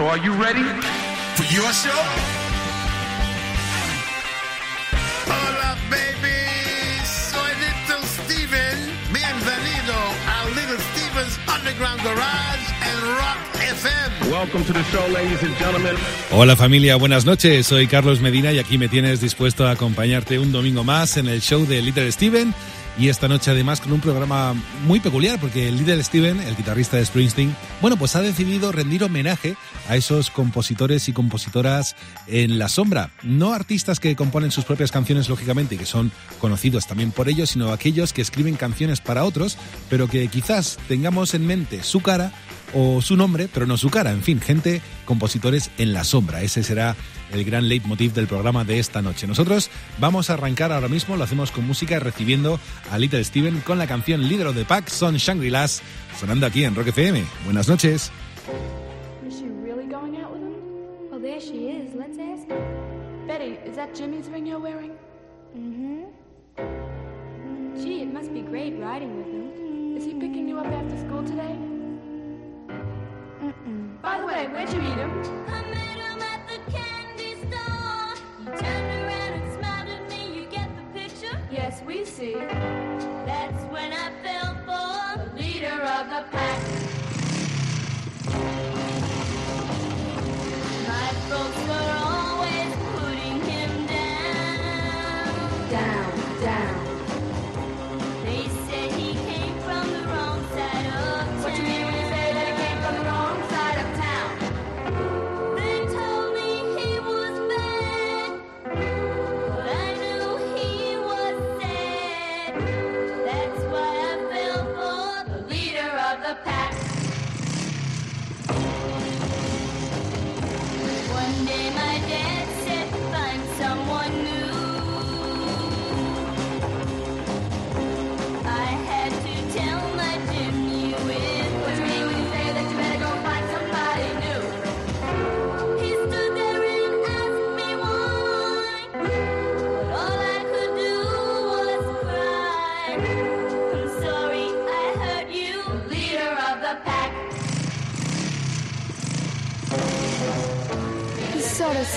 So are you ready? For your show? Hola, baby. Soy Little Steven. Bienvenido a Little Steven's Underground Garage and Rock FM. Welcome to the show, ladies and gentlemen. Hola familia, buenas noches. Soy Carlos Medina y aquí me tienes dispuesto a acompañarte un domingo más en el show de Little Steven y esta noche además con un programa muy peculiar porque el líder Steven, el guitarrista de Springsteen, bueno, pues ha decidido rendir homenaje a esos compositores y compositoras en la sombra. No artistas que componen sus propias canciones, lógicamente, y que son conocidos también por ellos, sino aquellos que escriben canciones para otros, pero que quizás tengamos en mente su cara o su nombre, pero no su cara. En fin, gente, compositores en la sombra. Ese será el gran leitmotiv del programa de esta noche. Nosotros vamos a arrancar ahora mismo, lo hacemos con música, recibiendo a Little Steven con la canción Líder of the Pack, Son Shangri-Las, sonando aquí en Rock FM. Buenas noches. Is she really going out with him? Well, there she is. Let's ask her. Betty, is that Jimmy's ring you're wearing? Mm-hmm. Gee, it must be great riding with him. Is he picking you up after school today? By the way, where'd you meet him? I met him at the candy store. He turned around and smiled at me. You get the picture? Yes, we see. That's when I fell for The leader of the pack. my folks were always putting him down. Down, down.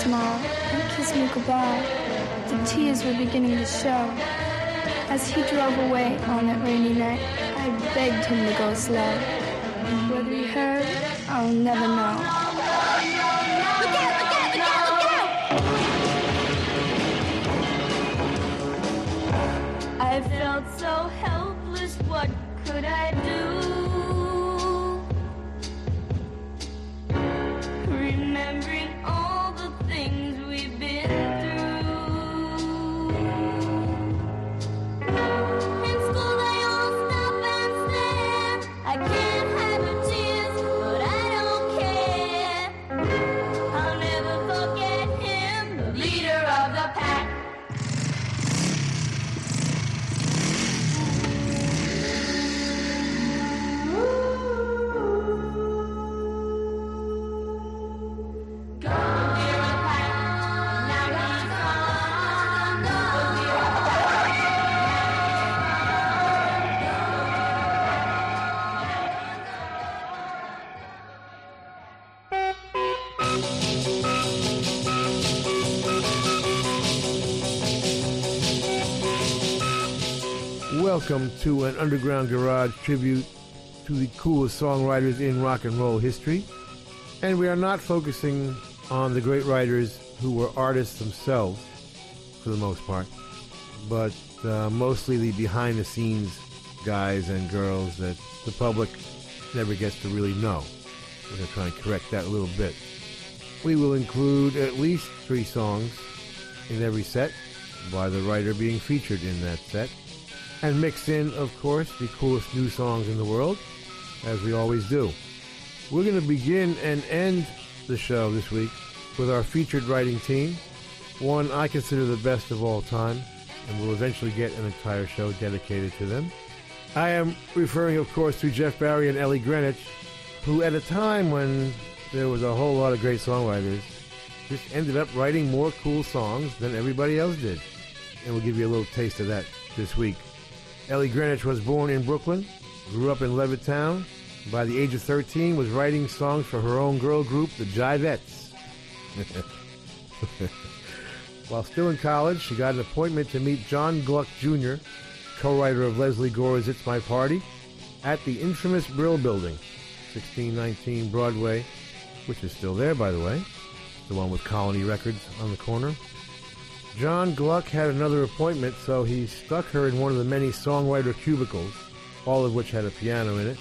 Smiled and kissed me goodbye. The tears were beginning to show. As he drove away on that rainy night, I begged him to go slow. Whether he heard, I'll never know. Look out! Look out! Look out! Look out! I felt so helpless. What could I do? Welcome to an Underground Garage tribute to the coolest songwriters in rock and roll history. And we are not focusing on the great writers who were artists themselves, for the most part, but uh, mostly the behind the scenes guys and girls that the public never gets to really know. We're going to try and correct that a little bit. We will include at least three songs in every set by the writer being featured in that set. And mix in, of course, the coolest new songs in the world, as we always do. We're going to begin and end the show this week with our featured writing team, one I consider the best of all time, and we'll eventually get an entire show dedicated to them. I am referring, of course, to Jeff Barry and Ellie Greenwich, who at a time when there was a whole lot of great songwriters, just ended up writing more cool songs than everybody else did. And we'll give you a little taste of that this week. Ellie Greenwich was born in Brooklyn, grew up in Levittown, by the age of 13, was writing songs for her own girl group, the Jivettes. While still in college, she got an appointment to meet John Gluck Jr., co-writer of Lesley Gore's It's My Party, at the infamous Brill Building, 1619 Broadway, which is still there, by the way, the one with Colony Records on the corner. John Gluck had another appointment, so he stuck her in one of the many songwriter cubicles, all of which had a piano in it.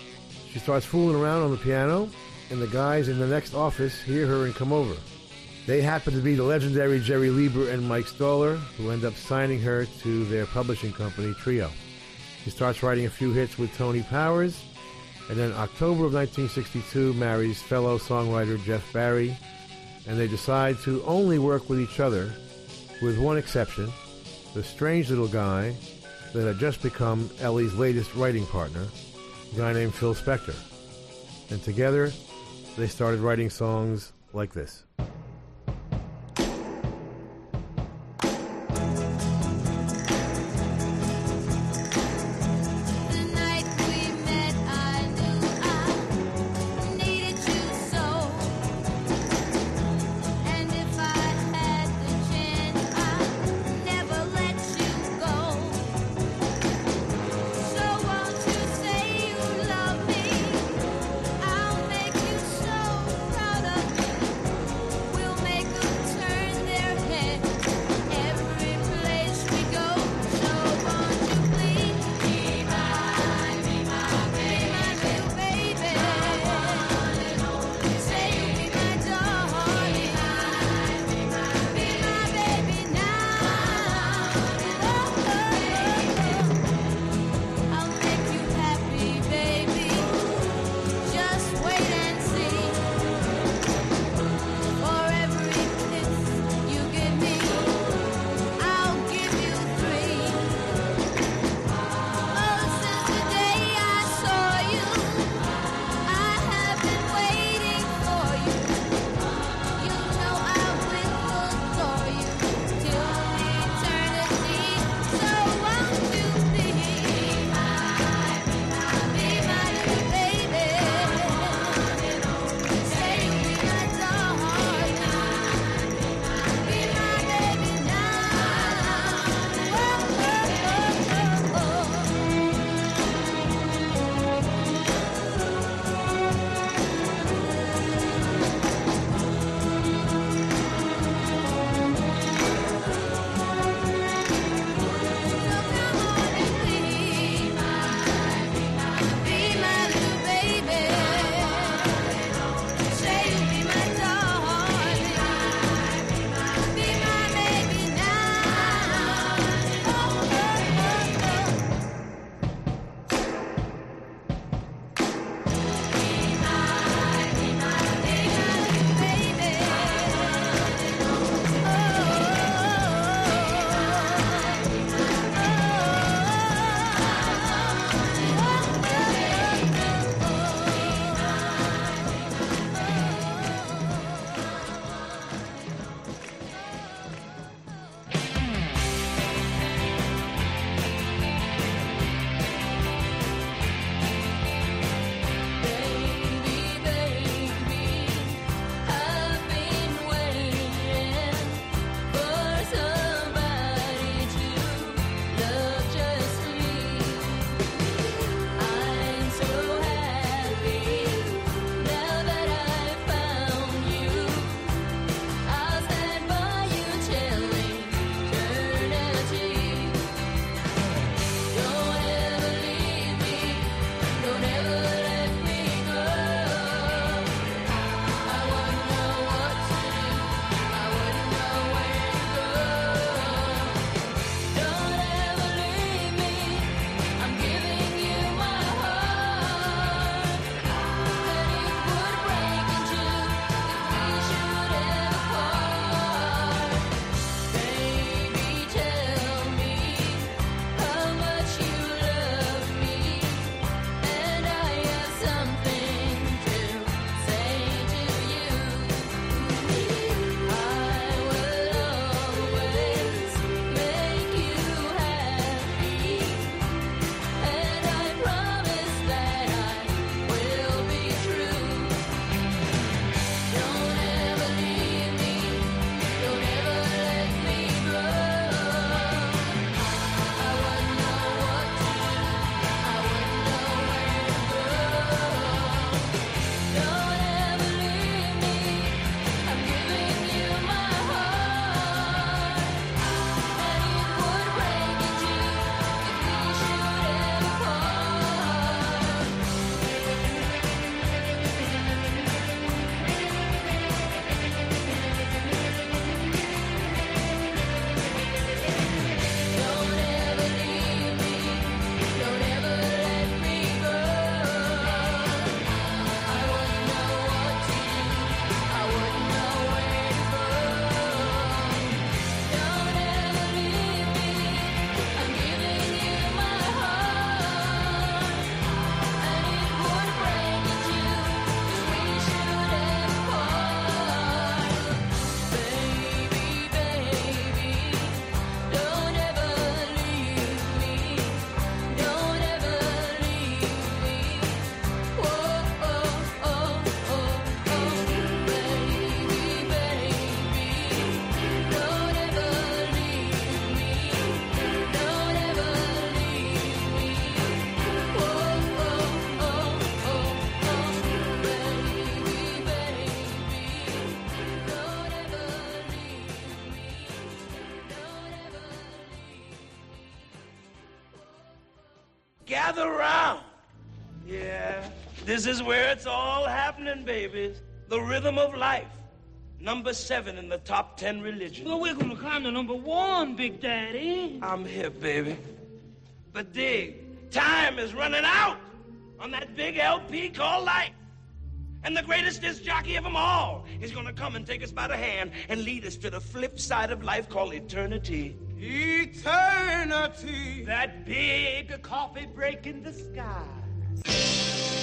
She starts fooling around on the piano, and the guys in the next office hear her and come over. They happen to be the legendary Jerry Leiber and Mike Stoller, who end up signing her to their publishing company, Trio. She starts writing a few hits with Tony Powers, and then October of 1962 marries fellow songwriter Jeff Barry, and they decide to only work with each other, with one exception, the strange little guy that had just become Ellie's latest writing partner, a guy named Phil Spector. And together, they started writing songs like this. This is where it's all happening, babies. The rhythm of life. Number seven in the top ten religions. Well, we're gonna climb to number one, Big Daddy. I'm here, baby. But dig, time is running out on that big LP called life. And the greatest disc jockey of them all is gonna come and take us by the hand and lead us to the flip side of life called eternity. Eternity! That big coffee break in the sky.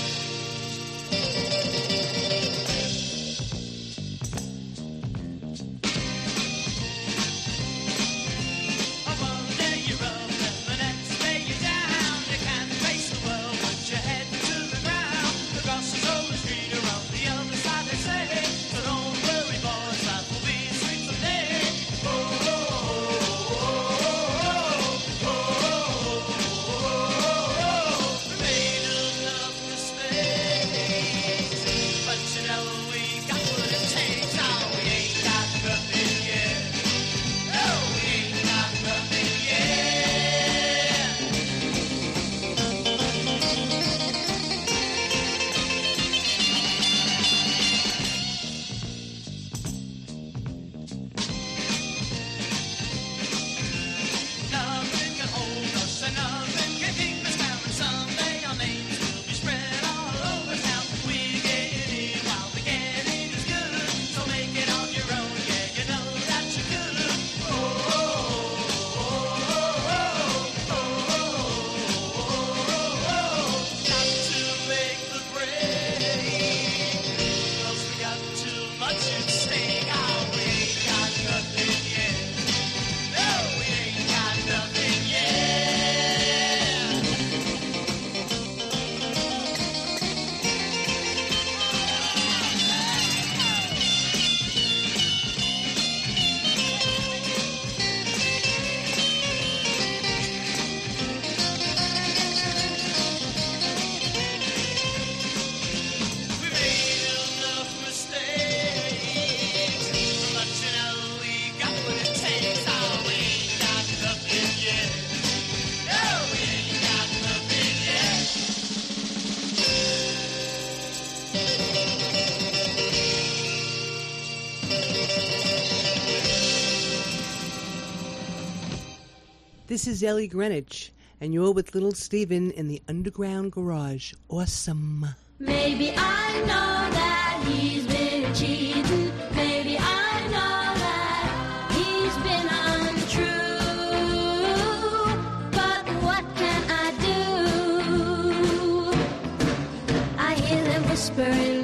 This is Ellie Greenwich, and you're with Little Steven in the Underground Garage. Awesome. Maybe I know that he's been cheating. Maybe I know that he's been untrue. But what can I do? I hear them whispering.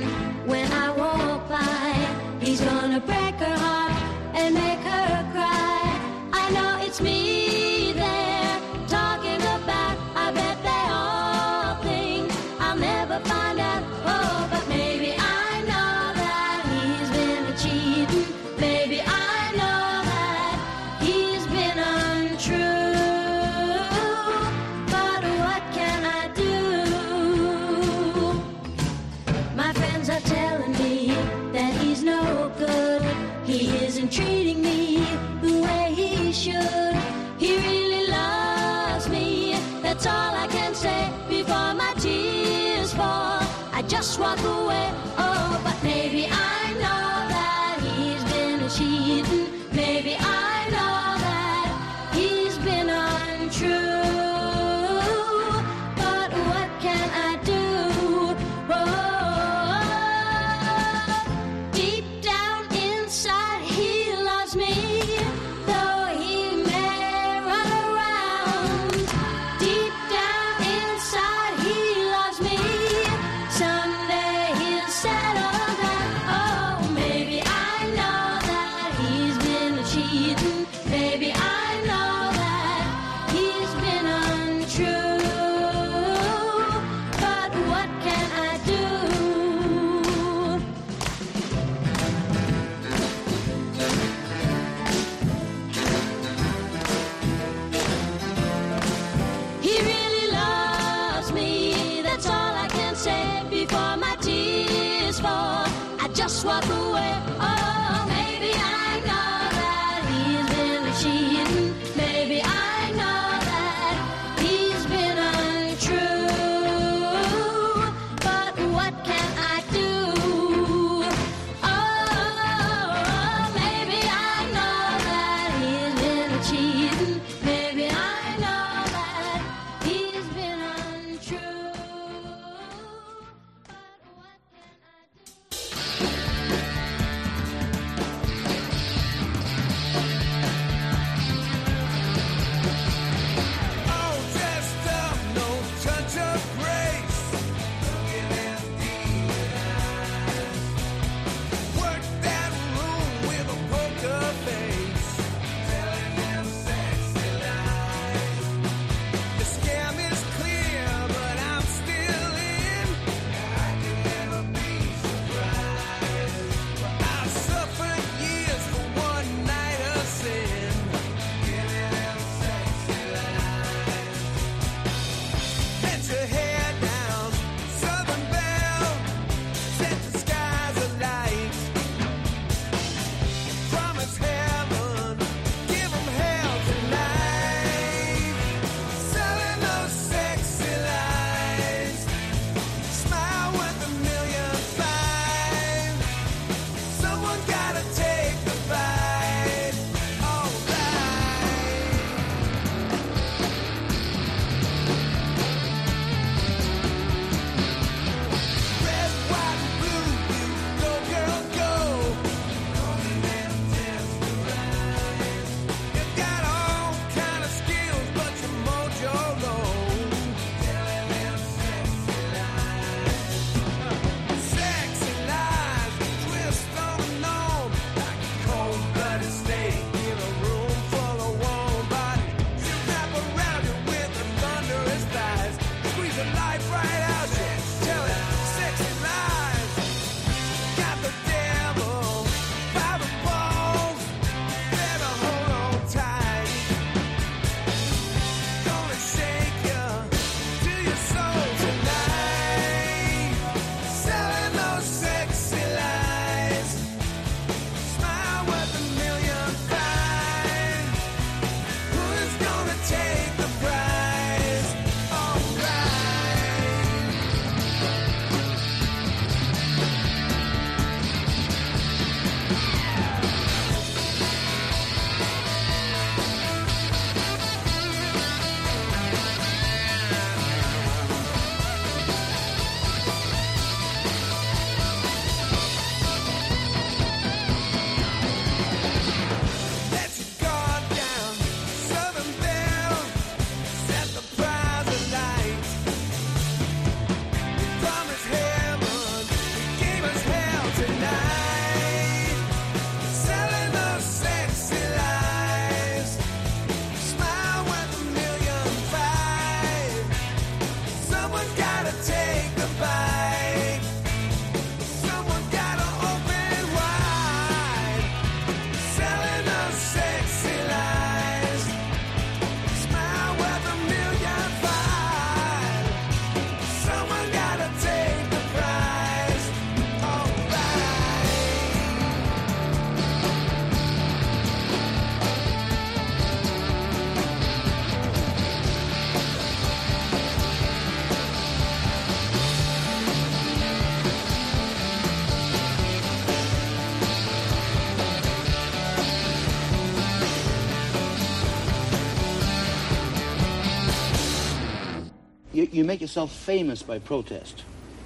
You, make yourself famous by protest.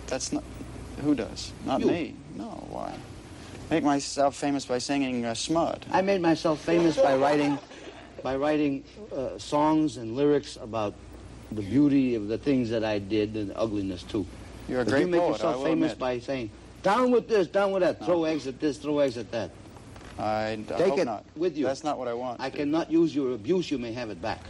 That's not. Who does? Not You. me. No, why? Make myself famous by singing uh, smut. I made myself famous by writing, by writing uh, songs and lyrics about the beauty of the things that I did and the ugliness too. You're a But great you make poet, yourself famous admit. by saying, "Down with this, down with that, throw eggs at this, throw eggs at that." I, I Take it not. with you. That's not what I want. I cannot use your abuse. You may have it back.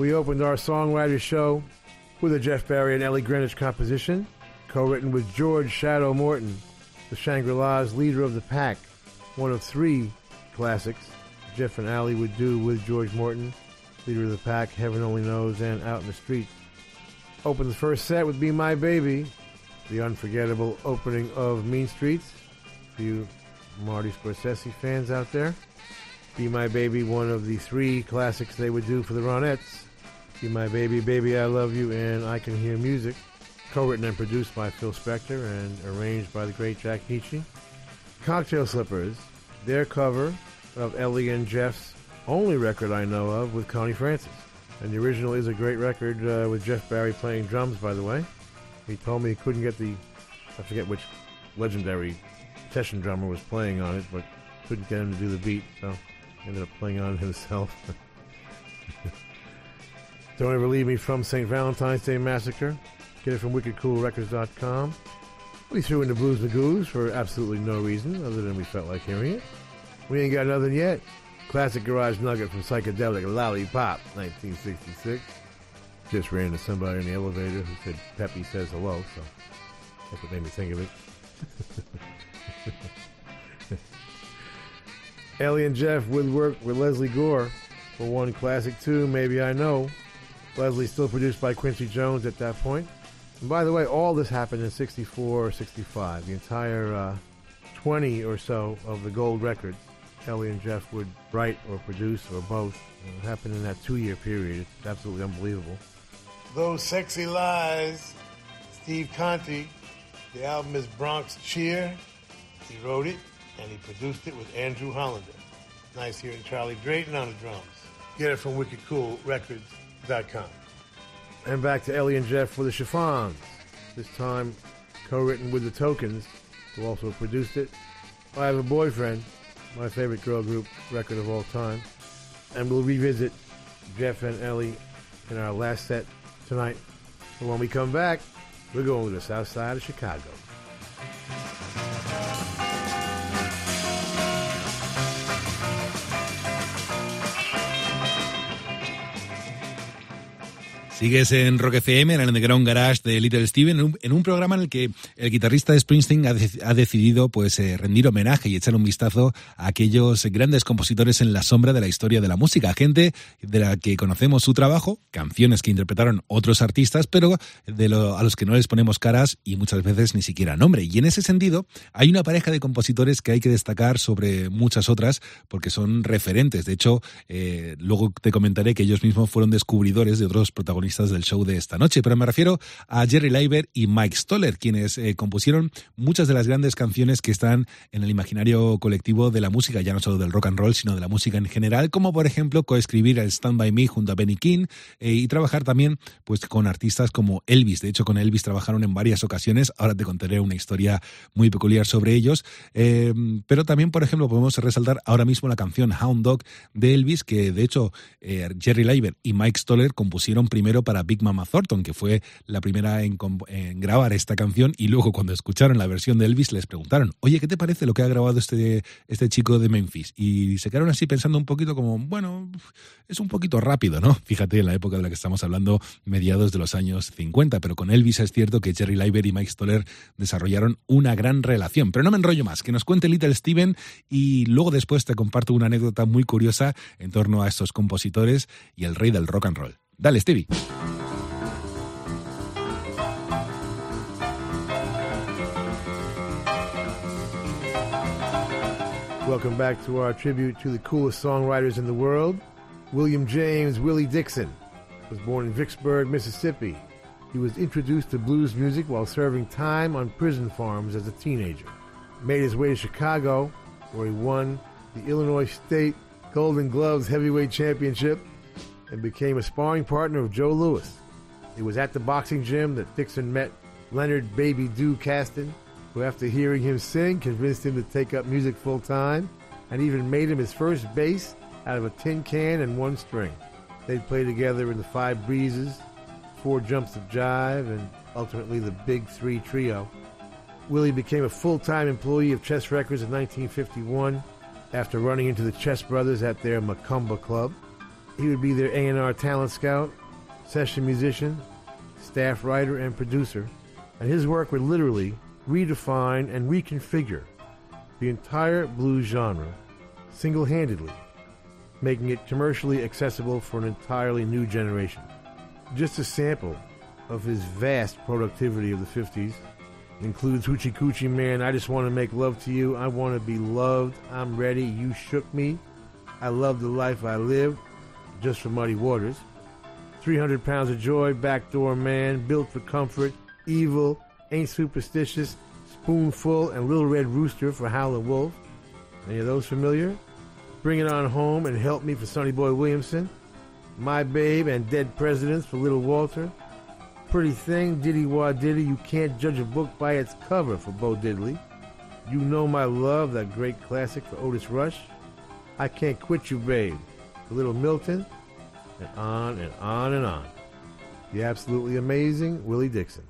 We opened our songwriter show with a Jeff Barry and Ellie Greenwich composition, co-written with George Shadow Morton, the Shangri-La's leader of the pack, one of three classics Jeff and Ellie would do with George Morton, leader of the pack, Heaven Only Knows, and Out in the Street. Opened the first set with Be My Baby, the unforgettable opening of Mean Streets. For you Marty Scorsese fans out there. Be My Baby, one of the three classics they would do for the Ronettes. Be My Baby, Baby I Love You, and I Can Hear Music. Co-written and produced by Phil Spector and arranged by the great Jack Nitzsche. Cocktail Slippers, their cover of Ellie and Jeff's only record I know of with Connie Francis. And the original is a great record uh, with Jeff Barry playing drums, by the way. He told me he couldn't get the, I forget which legendary session drummer was playing on it, but couldn't get him to do the beat, so ended up playing on himself. Don't Ever Leave Me from St. Valentine's Day Massacre. Get it from wickedcoolrecords.com. We threw in the Blues Magoos for absolutely no reason other than we felt like hearing it. We ain't got nothing yet. Classic Garage Nugget from Psychedelic Lollipop, 1966. Just ran into somebody in the elevator who said Peppy says hello, so that's what made me think of it. Ellie and Jeff would work with Lesley Gore for one classic too, Maybe I Know. Lesley still produced by Quincy Jones at that point. And by the way, all this happened in 64 or 65. The entire uh, 20 or so of the gold records, Ellie and Jeff would write or produce or both. It happened in that two-year period. It's absolutely unbelievable. Those Sexy Lies, Steve Conte. The album is Bronx Cheer. He wrote it and he produced it with Andrew Hollander. Nice hearing Charlie Drayton on the drums. Get it from And back to Ellie and Jeff for the Chiffons. This time co-written with the Tokens, who also produced it. I Have a Boyfriend, my favorite girl group record of all time. And we'll revisit Jeff and Ellie in our last set tonight. But when we come back, we're going to the south side of Chicago. Sigues en Rock FM, en el Underground Garage de Little Steven, en un, programa en el que el guitarrista de Springsteen ha, de- ha decidido pues eh, rendir homenaje y echar un vistazo a aquellos grandes compositores en la sombra de la historia de la música, gente de la que conocemos su trabajo, canciones que interpretaron otros artistas, pero a los que no les ponemos caras y muchas veces ni siquiera nombre. Y en ese sentido, hay una pareja de compositores que hay que destacar sobre muchas otras porque son referentes. De hecho, eh, luego te comentaré que ellos mismos fueron descubridores de otros protagonistas del show de esta noche, pero me refiero a Jerry Leiber y Mike Stoller, quienes eh, compusieron muchas de las grandes canciones que están en el imaginario colectivo de la música, ya no solo del rock and roll, sino de la música en general, como por ejemplo coescribir el Stand By Me junto a Benny King eh, y trabajar también pues con artistas como Elvis. De hecho, con Elvis trabajaron en varias ocasiones. Ahora te contaré una historia muy peculiar sobre ellos. Eh, pero también, por ejemplo, podemos resaltar ahora mismo la canción Hound Dog de Elvis, que de hecho eh, Jerry Leiber y Mike Stoller compusieron primero para Big Mama Thornton, que fue la primera en, grabar esta canción, y luego cuando escucharon la versión de Elvis les preguntaron, oye, ¿qué te parece lo que ha grabado este, este chico de Memphis? Y se quedaron así pensando un poquito como, bueno, es un poquito rápido, ¿no? Fíjate, en la época de la que estamos hablando, mediados de los años 50, pero con Elvis es cierto que Jerry Leiber y Mike Stoller desarrollaron una gran relación. Pero no me enrollo más, que nos cuente Little Steven y luego después te comparto una anécdota muy curiosa en torno a estos compositores y el rey del rock and roll. Dale, Stevie. Welcome back to our tribute to the coolest songwriters in the world. William James Willie Dixon was born in Vicksburg, Mississippi. He was introduced to blues music while serving time on prison farms as a teenager. Made his way to Chicago, where he won the Illinois State Golden Gloves Heavyweight Championship and became a sparring partner of Joe Louis. It was at the boxing gym that Dixon met Leonard Baby Doo Caston, who, after hearing him sing, convinced him to take up music full time and even made him his first bass out of a tin can and one string. They'd play together in the Five Breezes, Four Jumps of Jive, and ultimately the Big Three Trio. Willie became a full time employee of Chess Records in 1951 after running into the Chess Brothers at their Macomba Club. He would be their A&R talent scout, session musician, staff writer, and producer, and his work would literally redefine and reconfigure the entire blues genre single handedly, making it commercially accessible for an entirely new generation. Just a sample of his vast productivity of the 50s includes Hoochie Coochie Man, I Just Want to Make Love to You, I Want to Be Loved, I'm Ready, You Shook Me, I Love the Life I Live, just for Muddy Waters, 300 Pounds of Joy, Backdoor Man, Built for Comfort, Evil, Ain't Superstitious, Spoonful, and Little Red Rooster for Howlin' Wolf. Any of those familiar? Bring It On Home and Help Me for Sonny Boy Williamson, My Babe and Dead Presidents for Little Walter, Pretty Thing, Diddy Wah Diddy, You Can't Judge a Book by Its Cover for Bo Diddley, You Know My Love, that great classic for Otis Rush, I Can't Quit You Babe for Little Milton, and on and on and on. The absolutely amazing Willie Dixon.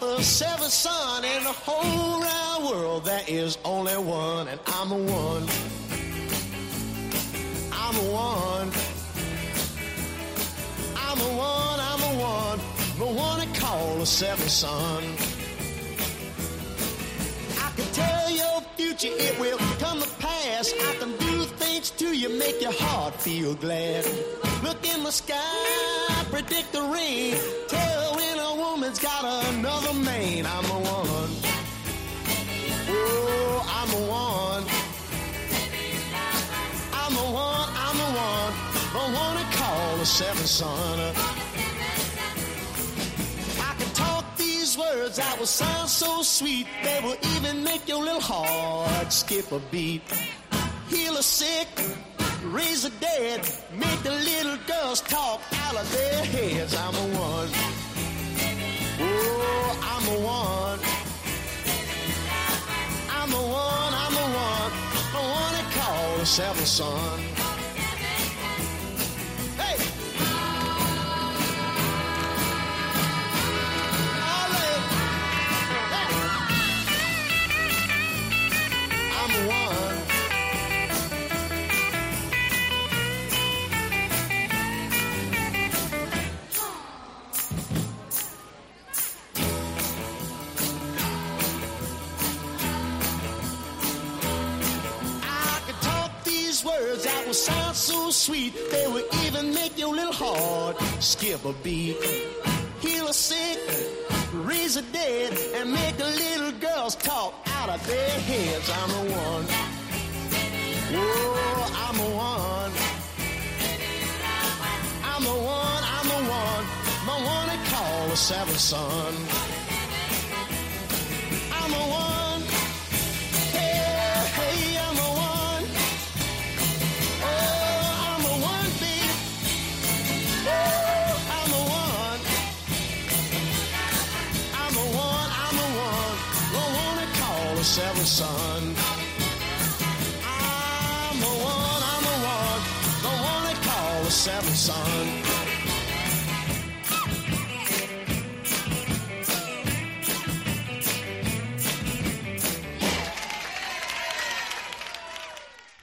The seventh son in the whole round world. There is only one, and I'm the one. I'm the one. I'm the one, I'm the one. The one they call the seventh son. I can tell your future, it will come to pass. I can do things to you, make your heart feel glad. Look in the sky, predict the rain. Tell a woman's got another man. I'm the one. Oh, I'm the one. I'm the one, I'm the one. The one they call the seventh son. I can talk these words that will sound so sweet. They will even make your little heart skip a beat. Heal the sick, raise the dead, make the little girls talk out of their heads. I'm the one. I'm the one. I'm the one, I'm the one. One they call the seventh son. Skip a beat. Heal a sick, raise a dead, and make the little girls talk out of their heads. I'm the one. Oh, I'm the one. I'm the one, I'm the one. The one they call the seventh son. sun.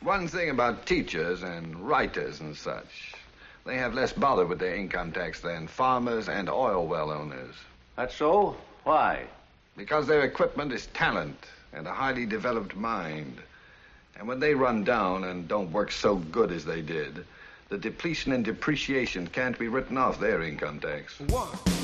One thing about teachers and writers and such, they have less bother with their income tax than farmers and oil well owners. That's so? Why? Because their equipment is talent and a highly developed mind. And when they run down and don't work so good as they did, the depletion and depreciation can't be written off their income tax. One.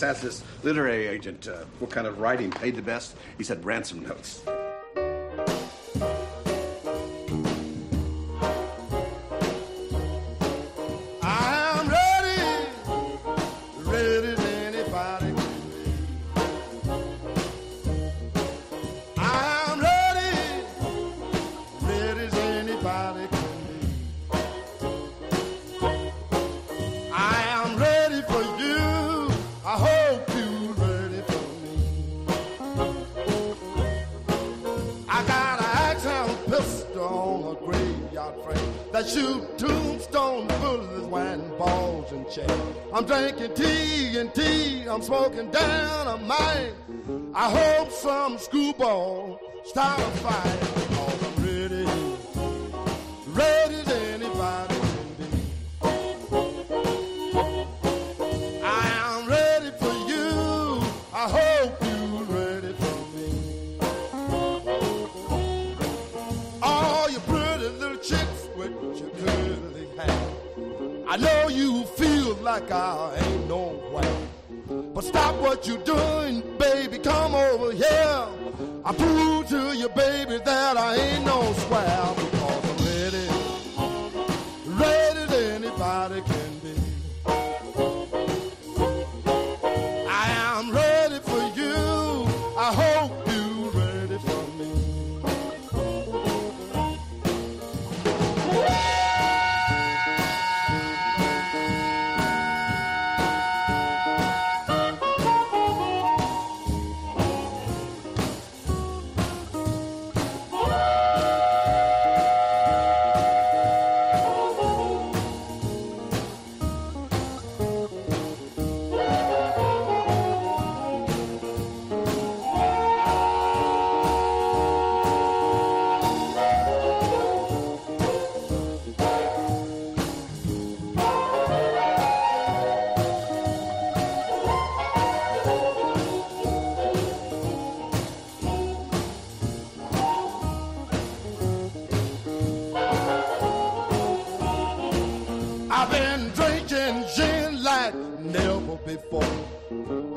once asked this literary agent uh, what kind of writing paid the best. He said ransom notes. Smoking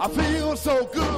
I feel so good,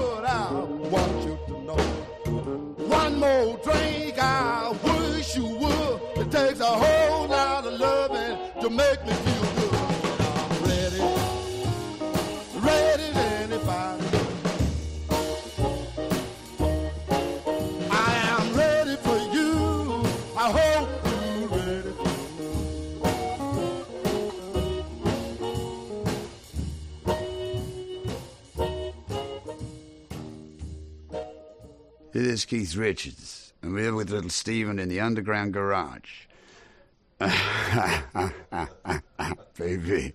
Keith Richards, and we're with Little Steven in the underground garage. Baby.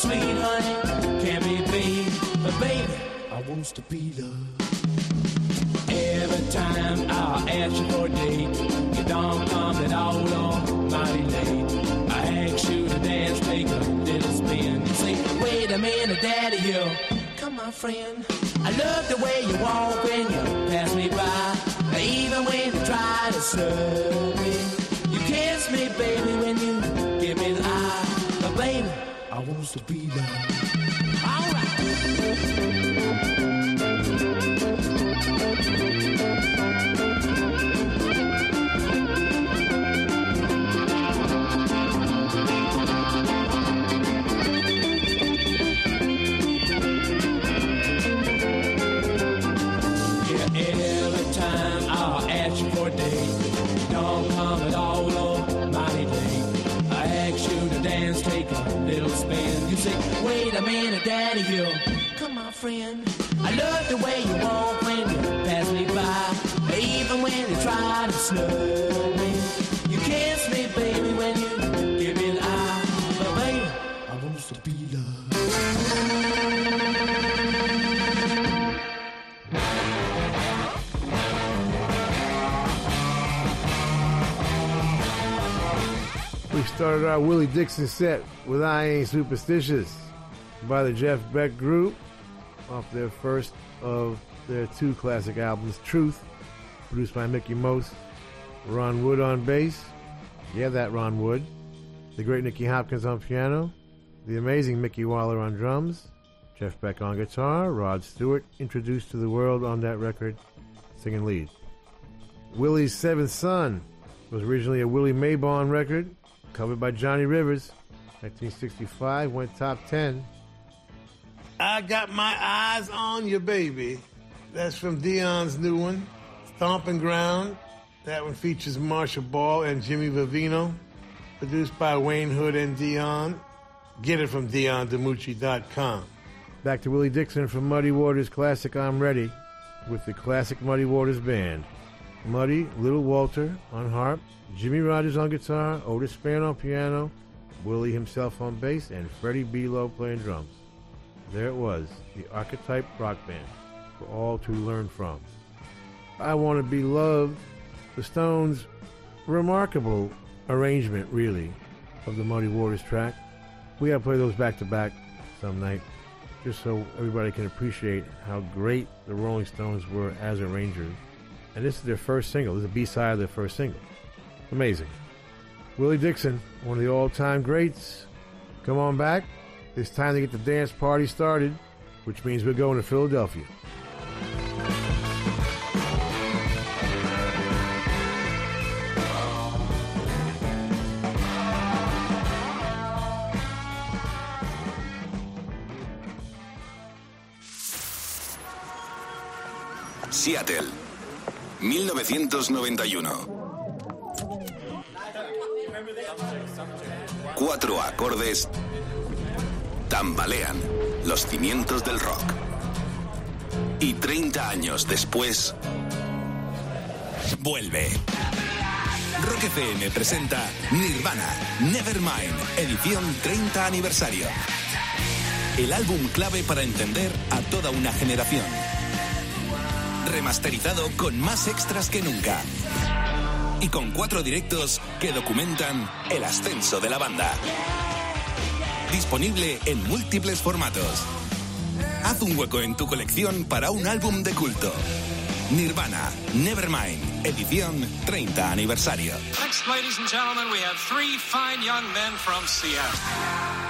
Sweet, honey, can't be beat. But baby, I want to be loved. Every time I ask you for a date, you don't come at all or mighty late. I ask you to dance, take a little spin. You say, wait a minute, daddy, you come my friend. I love the way you walk when you pass me by. Even when you try to slug me. You kiss me, baby, when you give me the eye. But baby, I want to be loved. Started our Willie Dixon set with I Ain't Superstitious by the Jeff Beck Group off their first of their two classic albums, Truth, produced by Mickie Most, Ron Wood on bass. Yeah, that Ron Wood. The great Nicky Hopkins on piano. The amazing Micky Waller on drums. Jeff Beck on guitar. Rod Stewart, introduced to the world on that record, singing lead. Willie's Seventh Son was originally a Willie Mabon record covered by Johnny Rivers. 1965 went top 10. I got my eyes on you, baby. That's from Dion's new one, Stomping Ground. That one features Marshall Ball and Jimmy Vivino. Produced by Wayne Hood and Dion. Get it from DionDiMucci.com. Back to Willie Dixon from Muddy Waters' classic I'm Ready with the classic Muddy Waters Band. Muddy, Little Walter on harp, Jimmy Rogers on guitar, Otis Spann on piano, Willie himself on bass, and Freddie Below playing drums. There it was, the archetype rock band for all to learn from. I Want to Be Loved, the Stones' remarkable arrangement, really, of the Muddy Waters track. We got to play those back to back some night, just so everybody can appreciate how great the Rolling Stones were as arrangers. And this is their first single. This is a B side of their first single. Amazing. Willie Dixon, one of the all time greats. Come on back. It's time to get the dance party started, which means we're going to Philadelphia. Seattle, 1991. Cuatro acordes tambalean los cimientos del rock. Y 30 años después, vuelve. Rock FM presenta Nirvana, Nevermind, edición 30 aniversario. El álbum clave para entender a toda una generación. Remasterizado con más extras que nunca. Y con cuatro directos que documentan el ascenso de la banda. Disponible en múltiples formatos. Haz un hueco en tu colección para un álbum de culto. Nirvana, Nevermind, edición 30 aniversario. Next, ladies and gentlemen, we have three fine young men from Seattle.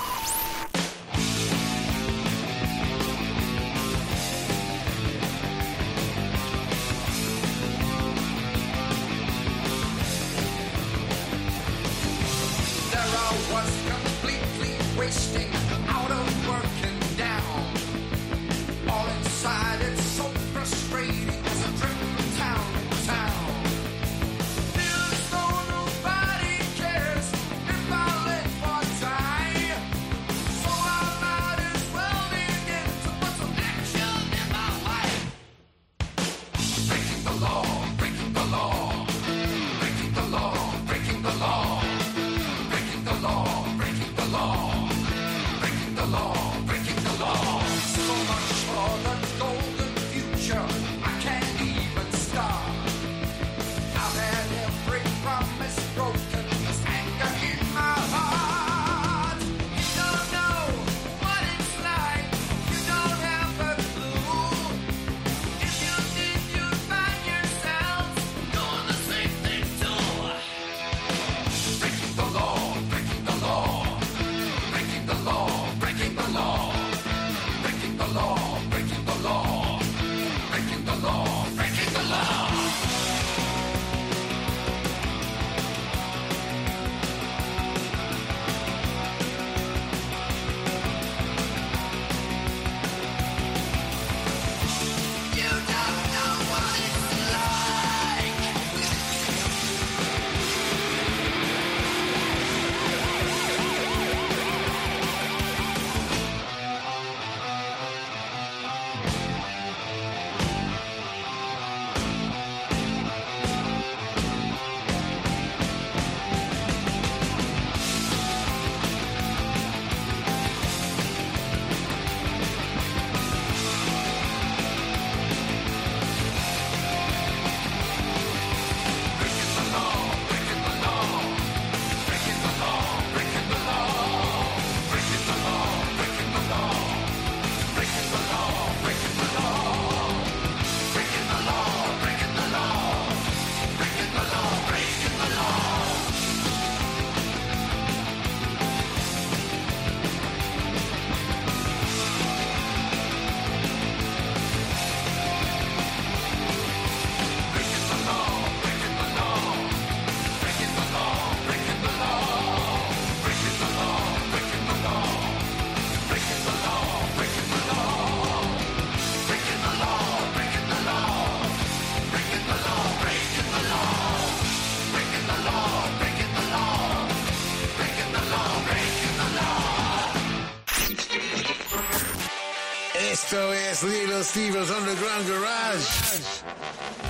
Little Steve's Underground Garage.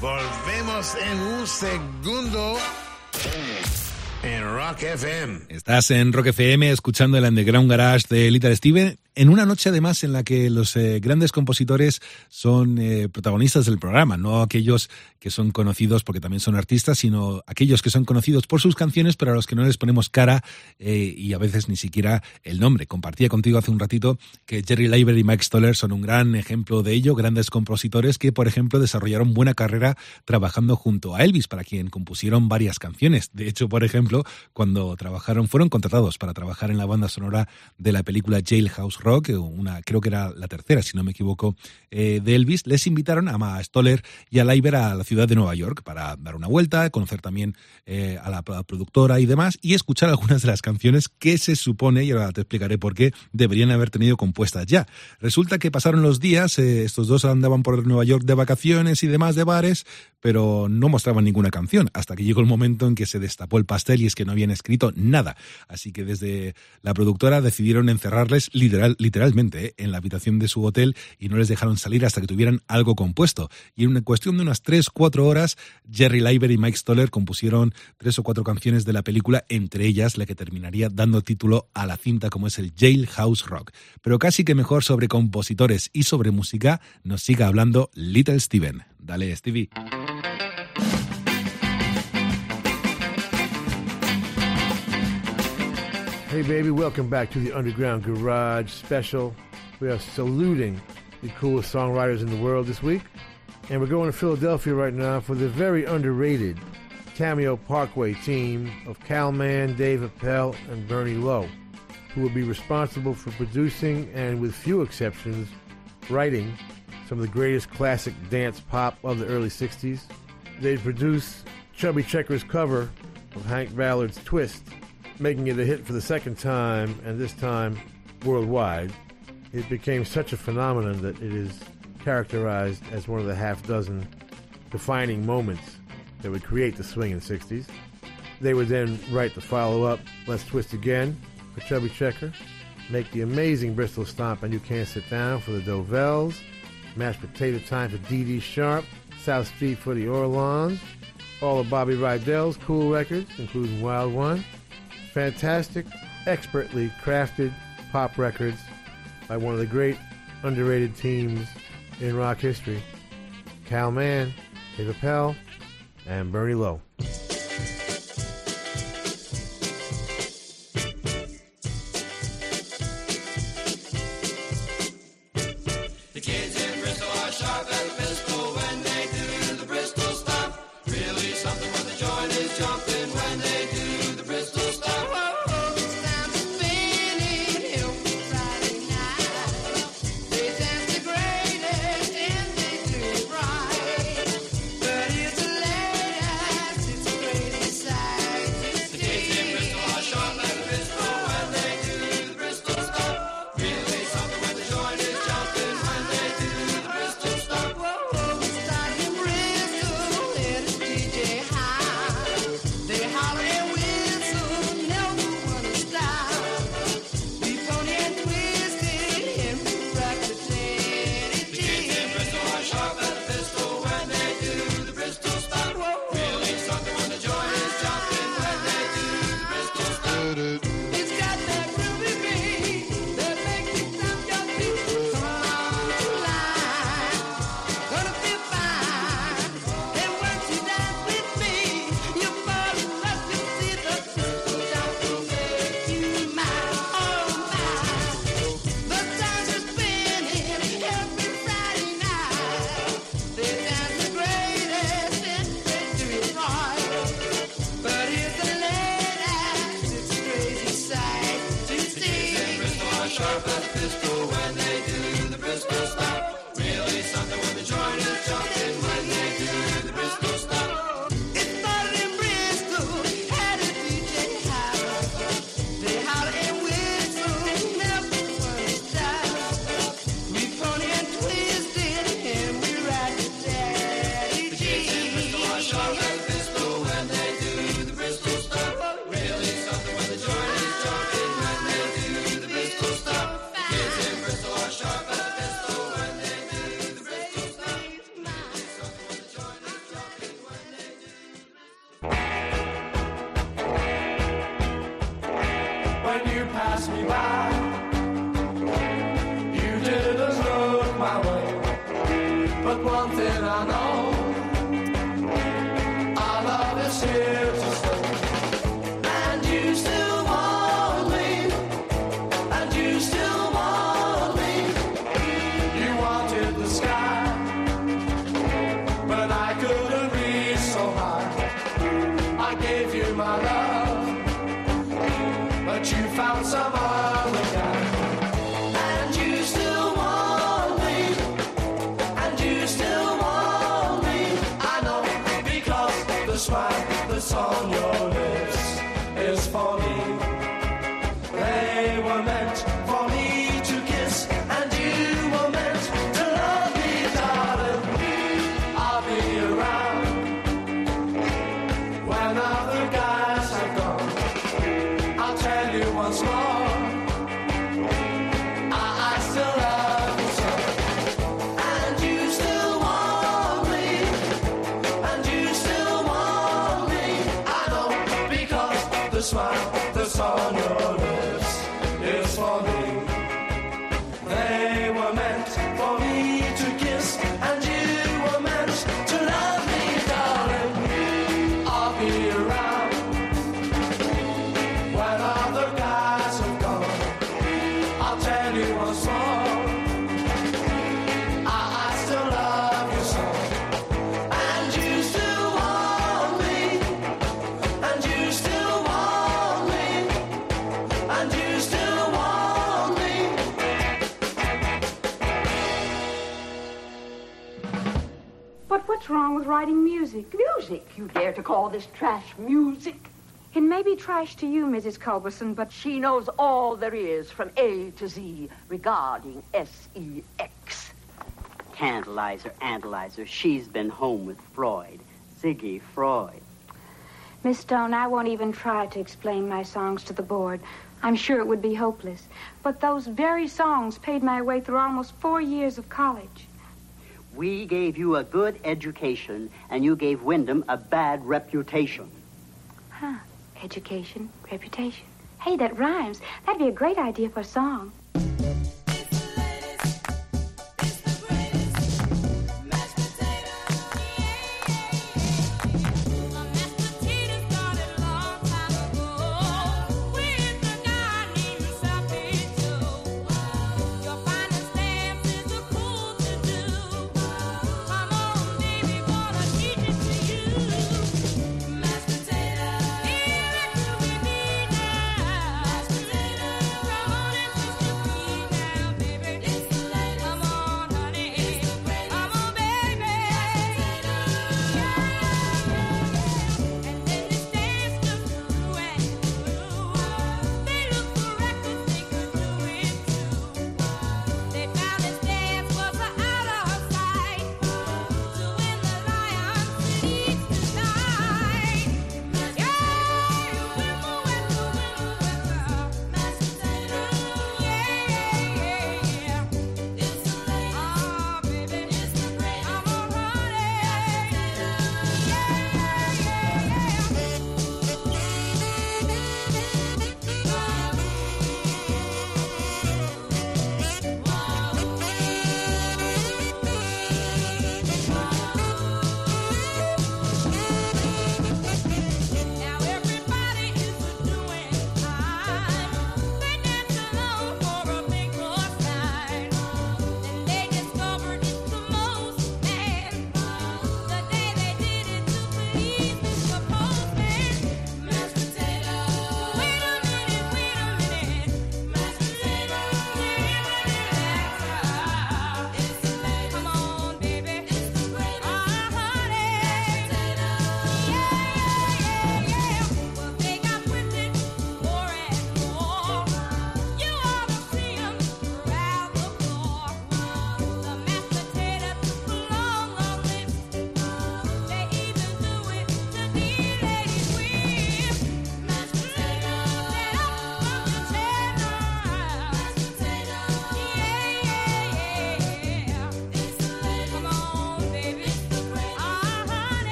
Volvemos en un segundo en Rock FM. Estás en Rock FM escuchando el Underground Garage de Little Steven en una noche además en la que los eh, grandes compositores son eh, protagonistas del programa, no aquellos que son conocidos porque también son artistas, sino aquellos que son conocidos por sus canciones, pero a los que no les ponemos cara eh, y a veces ni siquiera el nombre. Compartía contigo hace un ratito que Jerry Leiber y Mike Stoller son un gran ejemplo de ello, grandes compositores que, por ejemplo, desarrollaron buena carrera trabajando junto a Elvis, para quien compusieron varias canciones. De hecho, por ejemplo, cuando trabajaron, fueron contratados para trabajar en la banda sonora de la película Jailhouse Rock, una, creo que era la tercera, si no me equivoco, eh, de Elvis, les invitaron a Stoller y a Leiber a la ciudad de Nueva York para dar una vuelta, conocer también eh, a la productora y demás, y escuchar algunas de las canciones que se supone, y ahora te explicaré por qué, deberían haber tenido compuestas ya. Resulta que pasaron los días, eh, estos dos andaban por Nueva York de vacaciones y demás de bares, pero no mostraban ninguna canción, hasta que llegó el momento en que se destapó el pastel y es que no habían escrito nada. Así que desde la productora decidieron encerrarles literal, literalmente eh, en la habitación de su hotel y no les dejaron salir hasta que tuvieran algo compuesto. Y en una cuestión de unas 3-4 horas, Jerry Leiber y Mike Stoller compusieron tres o cuatro canciones de la película, entre ellas la que terminaría dando título a la cinta como es el Jailhouse Rock. Pero casi que mejor sobre compositores y sobre música nos siga hablando Little Steven. Dale, Stevie. Hey, baby, welcome back to the Underground Garage special. We are saluting the coolest songwriters in the world this week. And we're going to Philadelphia right now for the very underrated Cameo Parkway team of Kal Mann, Dave Appell, and Bernie Lowe, who will be responsible for producing and, with few exceptions, writing some of the greatest classic dance pop of the early 60s. They produced Chubby Checker's cover of Hank Ballard's Twist, making it a hit for the second time, and this time worldwide. It became such a phenomenon that it is characterized as one of the half dozen defining moments that would create the swing in the 60s. They would then write the follow up, Let's Twist Again, for Chubby Checker, make the amazing Bristol Stomp and You Can't Sit Down for the Dovells, Mashed Potato Time for Dee Sharp, South Street for the Orlons, all of Bobby Rydell's cool records, including Wild One, fantastic, expertly crafted pop records by one of the great underrated teams in rock history, Kal Mann, Dave Appell, and Bernie Lowe. Writing music? Music? You dare to call this trash music? It may be trash to you, Mrs. Culberson, but She knows all there is from A to Z regarding S-E-X. Tantalizer, analyzer. She's been home with Freud. Ziggy Freud. Miss Stone, I won't even try to explain my songs to the board. I'm sure it would be hopeless. But those very songs paid my way through almost four years of college. We gave you a good education, and you gave Wyndham a bad reputation. Huh. Education, reputation. Hey, that rhymes. That'd be a great idea for a song.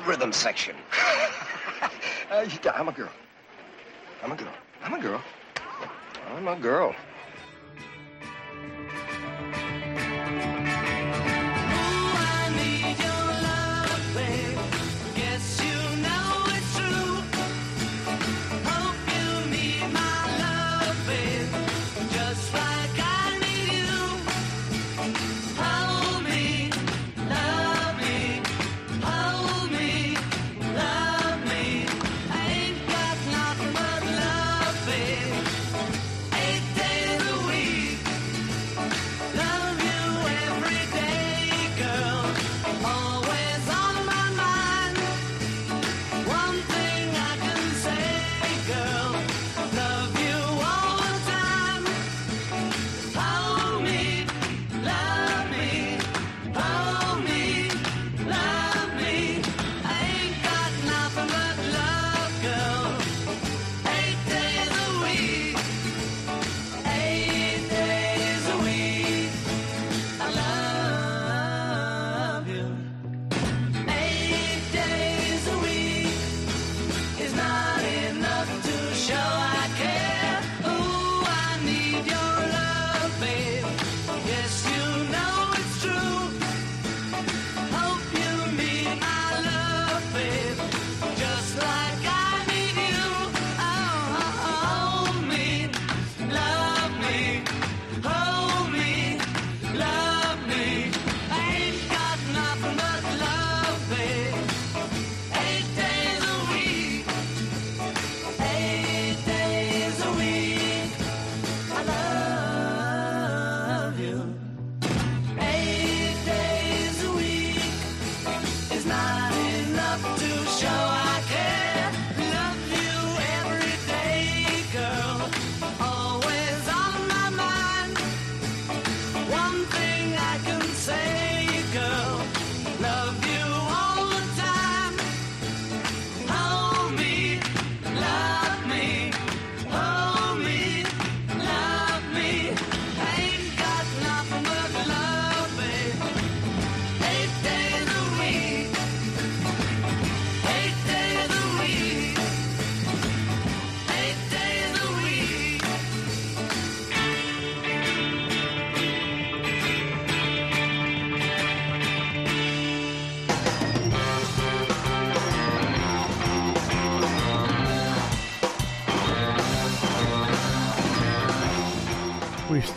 That rhythm section. uh, I'm a girl. I'm a girl. I'm a girl. I'm a girl.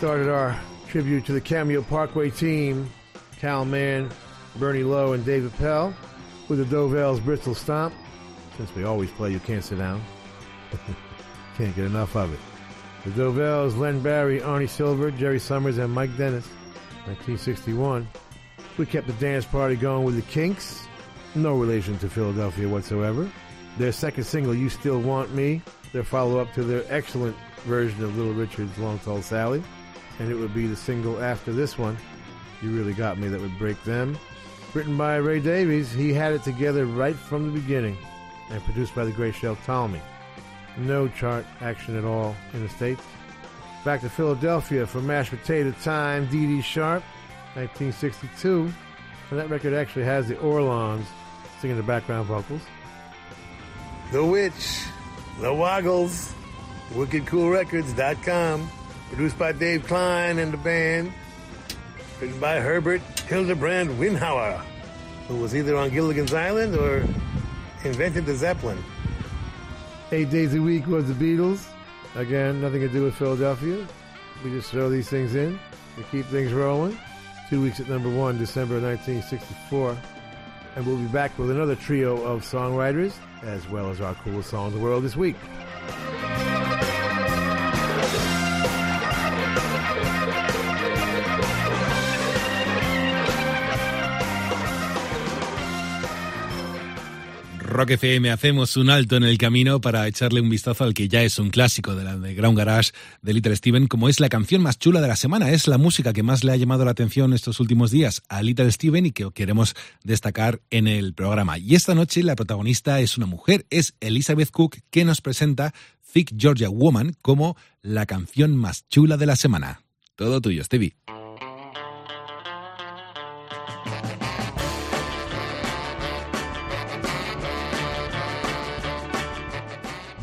Started our tribute to the Cameo Parkway team, Kal Mann, Bernie Lowe, and Dave Appell, with the Dovell's Bristol Stomp. Since we always play, you can't sit down. can't get enough of it. The Dovells, Len Barry, Arnie Silver, Jerry Summers, and Mike Dennis, 1961. We kept the dance party going with the Kinks, no relation to Philadelphia whatsoever. Their second single, You Still Want Me, their follow up to their excellent version of Little Richard's Long Tall Sally. And it would be the single after this one, You Really Got Me, that would break them. Written by Ray Davies, he had it together right from the beginning and produced by the great Shel Talmy. No chart action at all in the States. Back to Philadelphia for Mashed Potato Time, Dee Dee Sharp, 1962. And that record actually has the Orlons singing the background vocals. The Witch, The Woggles, WickedCoolRecords.com. Produced by Dave Klein and the band. Written by Herbert Hildebrand Winhauer, who was either on Gilligan's Island or invented the Zeppelin. Eight days a week was the Beatles. Again, nothing to do with Philadelphia. We just throw these things in to keep things rolling. Two weeks at number one, December 1964. And we'll be back with another trio of songwriters, as well as our coolest song in the world this week. Rock FM hacemos un alto en el camino para echarle un vistazo al que ya es un clásico de la de Ground Garage de Little Steven, como es la canción más chula de la semana. Es la música que más le ha llamado la atención estos últimos días a Little Steven y que queremos destacar en el programa. Y esta noche la protagonista es una mujer, es Elizabeth Cook, que nos presenta Thick Georgia Woman como la canción más chula de la semana. Todo tuyo, Stevie.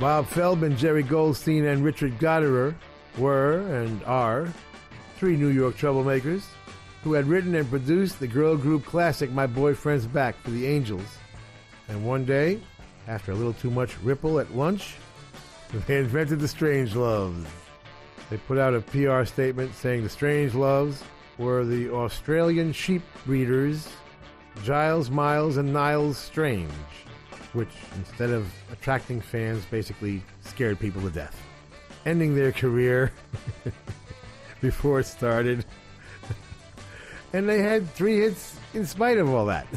Bob Feldman, Jerry Goldstein, and Richard Gottehrer were and are three New York troublemakers who had written and produced the girl group classic My Boyfriend's Back for the Angels. And one day, after a little too much ripple at lunch, they invented the Strangeloves. They put out a PR statement saying the Strangeloves were the Australian sheep breeders Giles, Miles, and Niles Strange, which, instead of attracting fans, basically scared people to death, ending their career before it started. and they had three hits in spite of all that.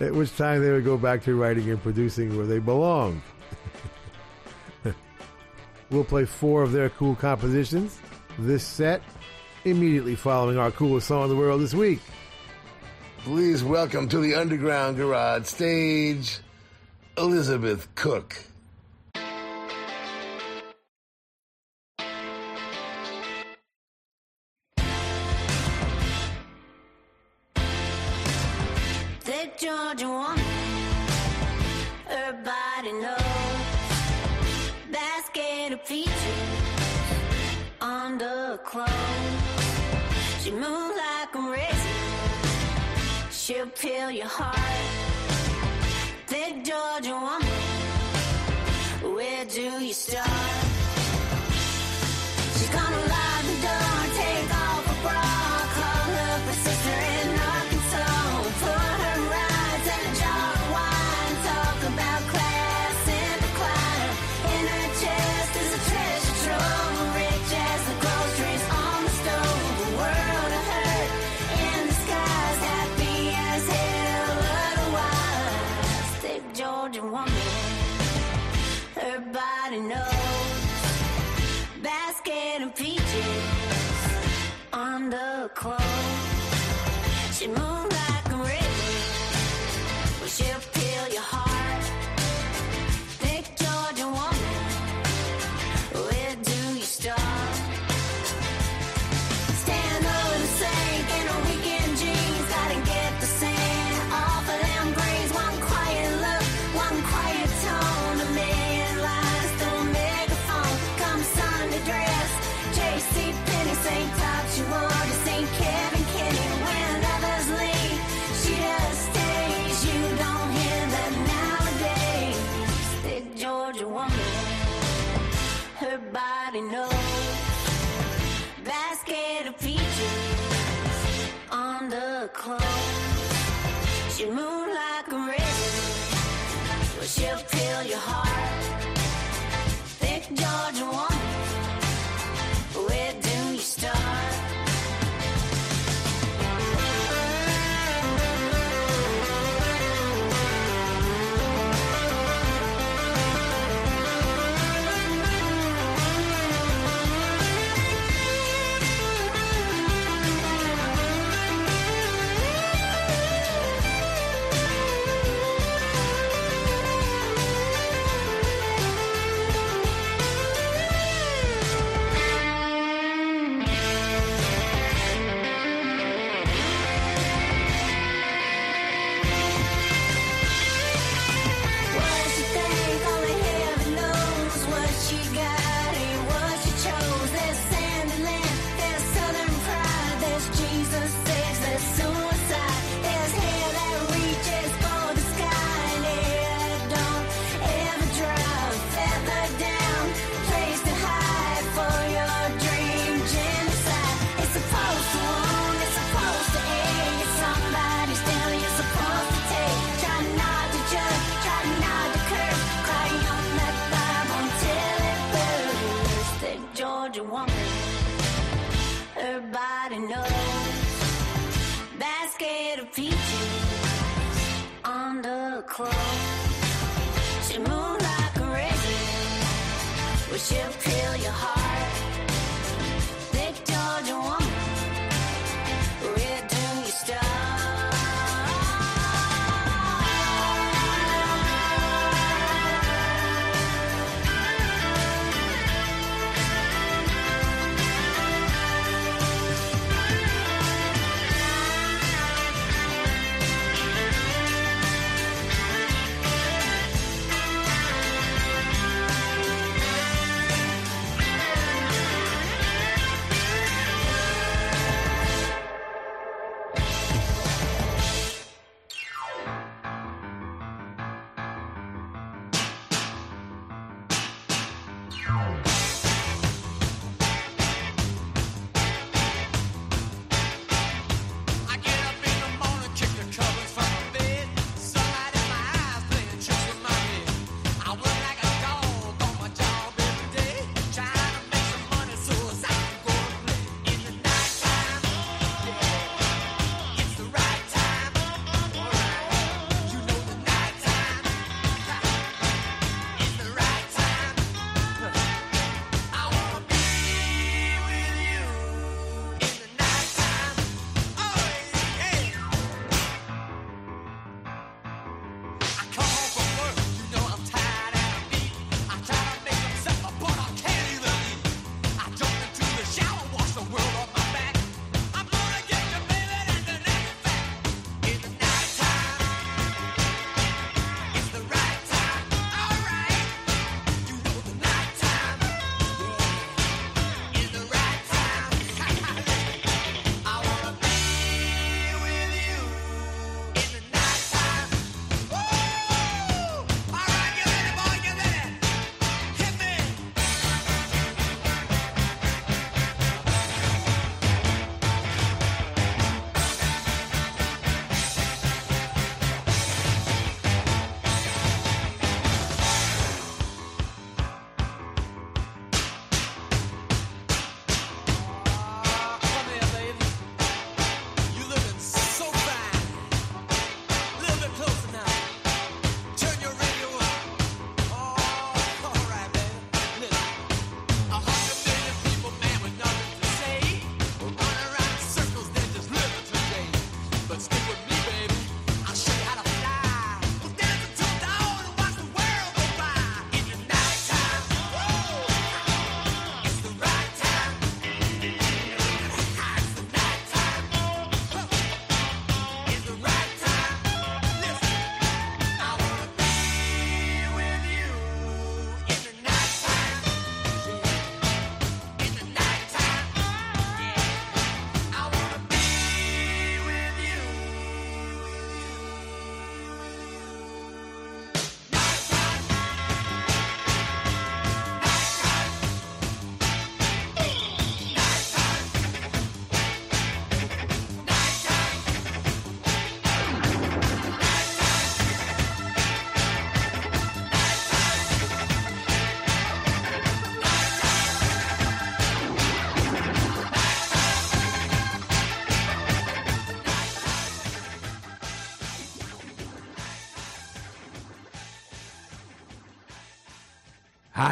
At which time they would go back to writing and producing where they belonged. we'll play four of their cool compositions this set immediately following our coolest song in the world this week. Please welcome to the Underground Garage stage, Elizabeth Cook. She'll peel your heart. The Georgia want. where do you start? Knows basket of peaches under clothes. She moves like a river, well, she'll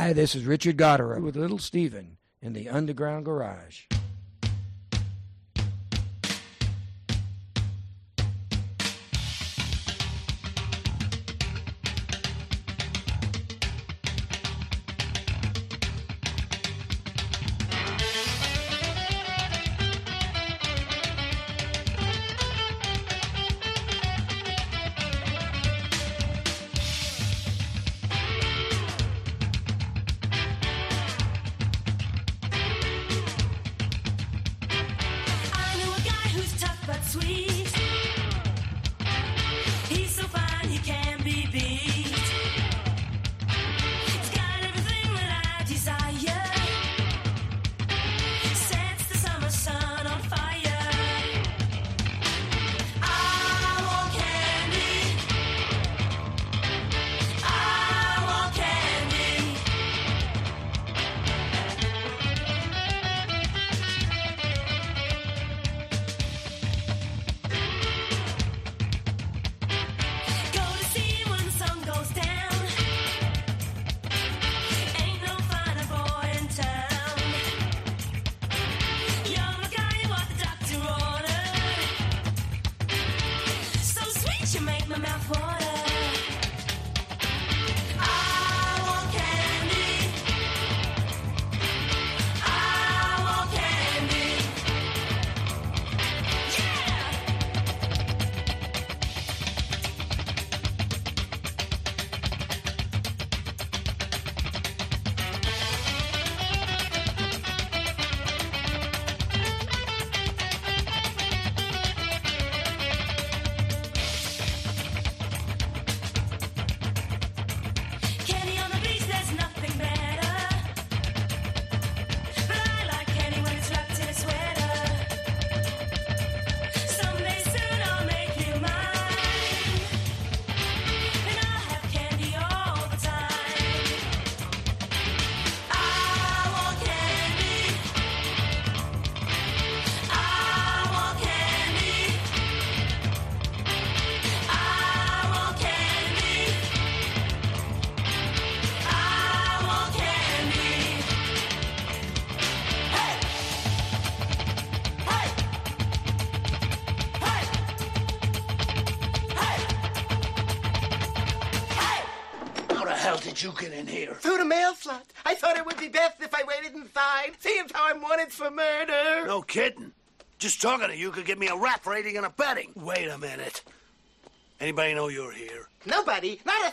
Hi, this is Richard Gottehrer with Little Steven in the Underground Garage. You get in here? Through the mail slot. I thought it would be best if I waited inside, seeing how I'm wanted for murder. No kidding. Just talking to you could get me a rap rating and a betting. Wait a minute. Anybody know you're here? Nobody. Not a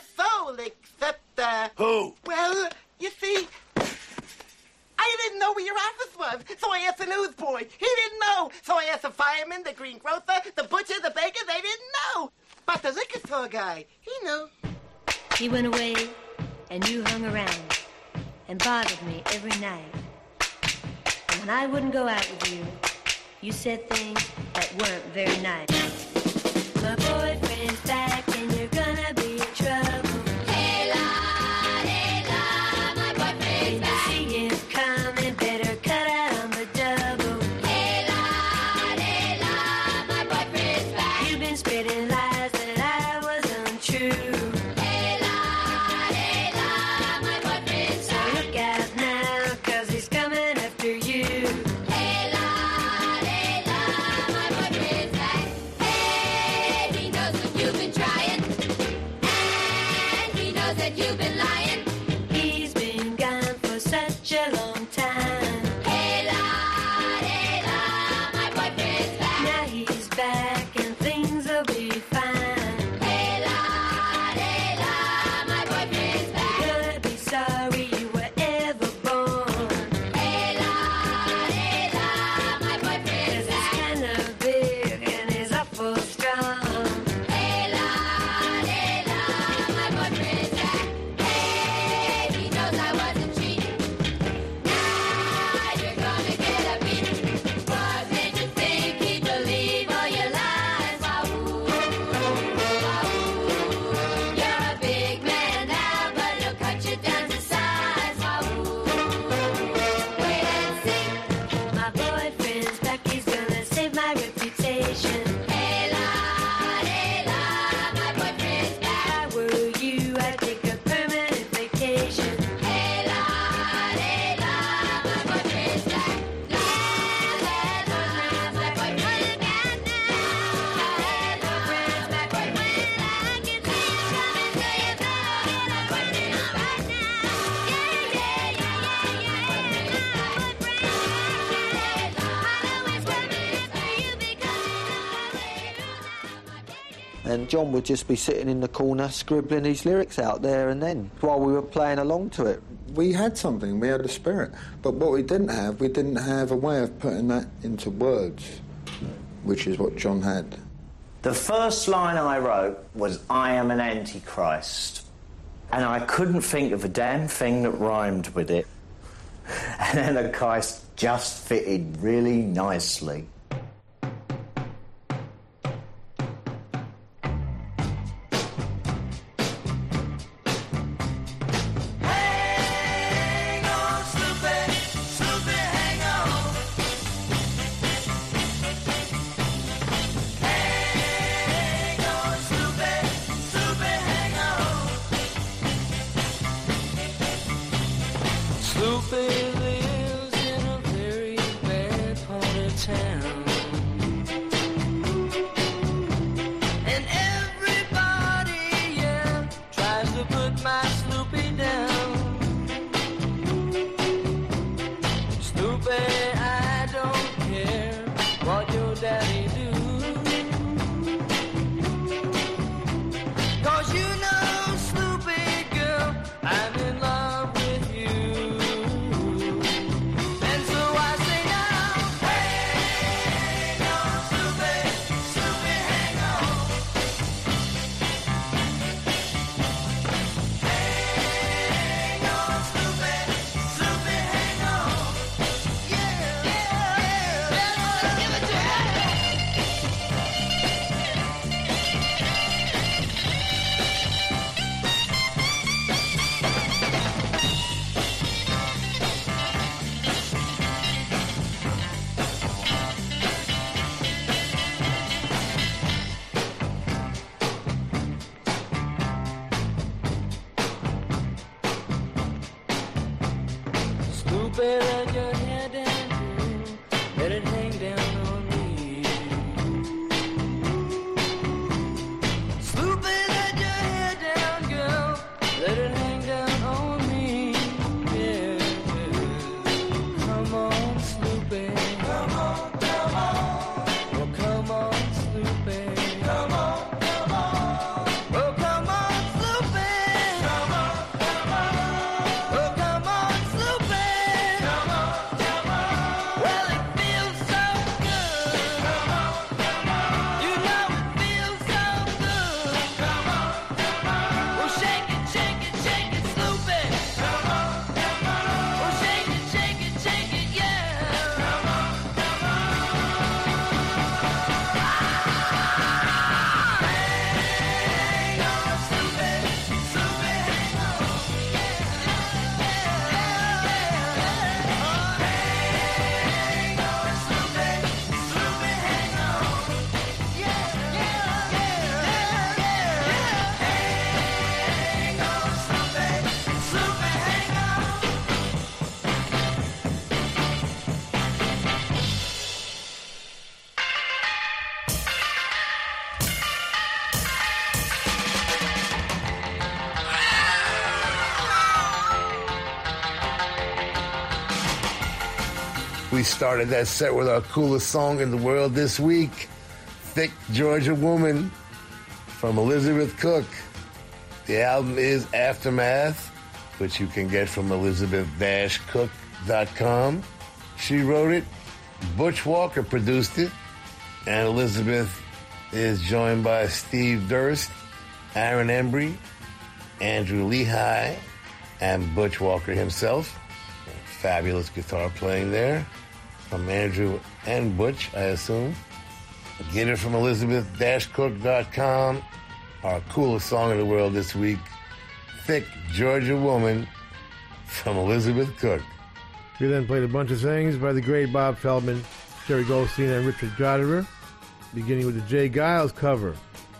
John would just be sitting in the corner scribbling his lyrics out there and then while we were playing along to it. We had something, we had a spirit, but what we didn't have, we didn't have a way of putting that into words, which is what John had. The first line I wrote was, I am an antichrist. And I couldn't think of a damn thing that rhymed with it. And then the Christ just fitted really nicely. We started that set with our coolest song in the world this week, Thick Georgia Woman from Elizabeth Cook. The album is Aftermath, which you can get from elizabeth-cook.com. She wrote it, Butch Walker produced it, and Elizabeth is joined by Steve Durst, Aaron Embry, Andrew Leahey, and Butch Walker himself. Fabulous guitar playing there from Andrew and Butch, I assume. Get it from Elizabeth-Cook.com. Our coolest song in the world this week, Thick Georgia Woman from Elizabeth Cook. We then played a bunch of things by the great Bob Feldman, Jerry Goldstein, and Richard Gottehrer, beginning with the J. Geils cover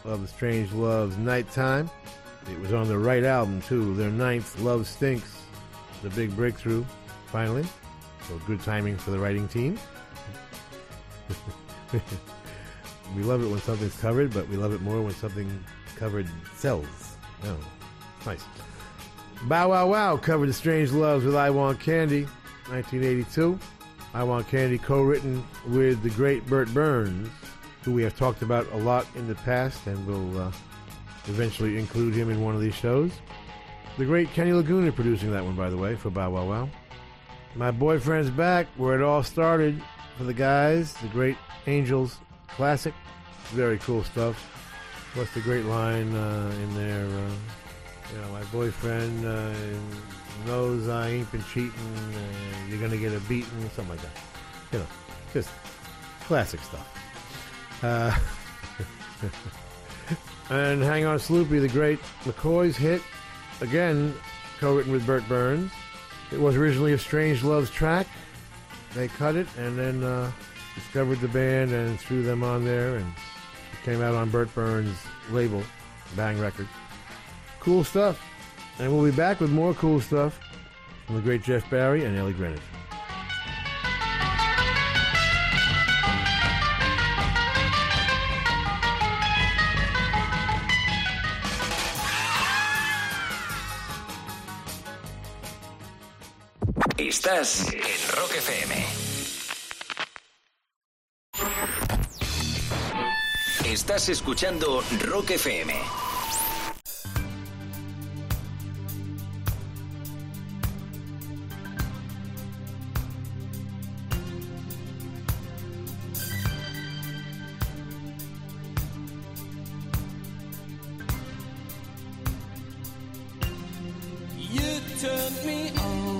of The Strangeloves' Nighttime. It was on the right album, too, their ninth, Love Stinks, the big breakthrough, finally. So good timing for the writing team. we love it when something's covered, but we love it more when something covered sells. Oh, nice. Bow Wow Wow covered The Strangeloves with I Want Candy, 1982. I Want Candy co-written with the great Bert Berns who we have talked about a lot in the past, and will uh, eventually include him in one of these shows. The great Kenny Laguna producing that one, by the way, for Bow Wow Wow. My boyfriend's back, where it all started for the guys. The great Angels classic, very cool stuff. What's the great line uh, in there? Uh, you know, my boyfriend uh, knows I ain't been cheating. You're gonna get a beating, something like that. You know, just classic stuff. Uh, and Hang On Sloopy, the great McCoy's hit, again co-written with Bert Berns. It was originally a Strangeloves track. They cut it and then uh, discovered the band and threw them on there, and came out on Bert Berns' label, Bang Records. Cool stuff. And we'll be back with more cool stuff from the great Jeff Barry and Ellie Greenwich. Estás en Rock FM. Estás escuchando Rock FM. You turned me on.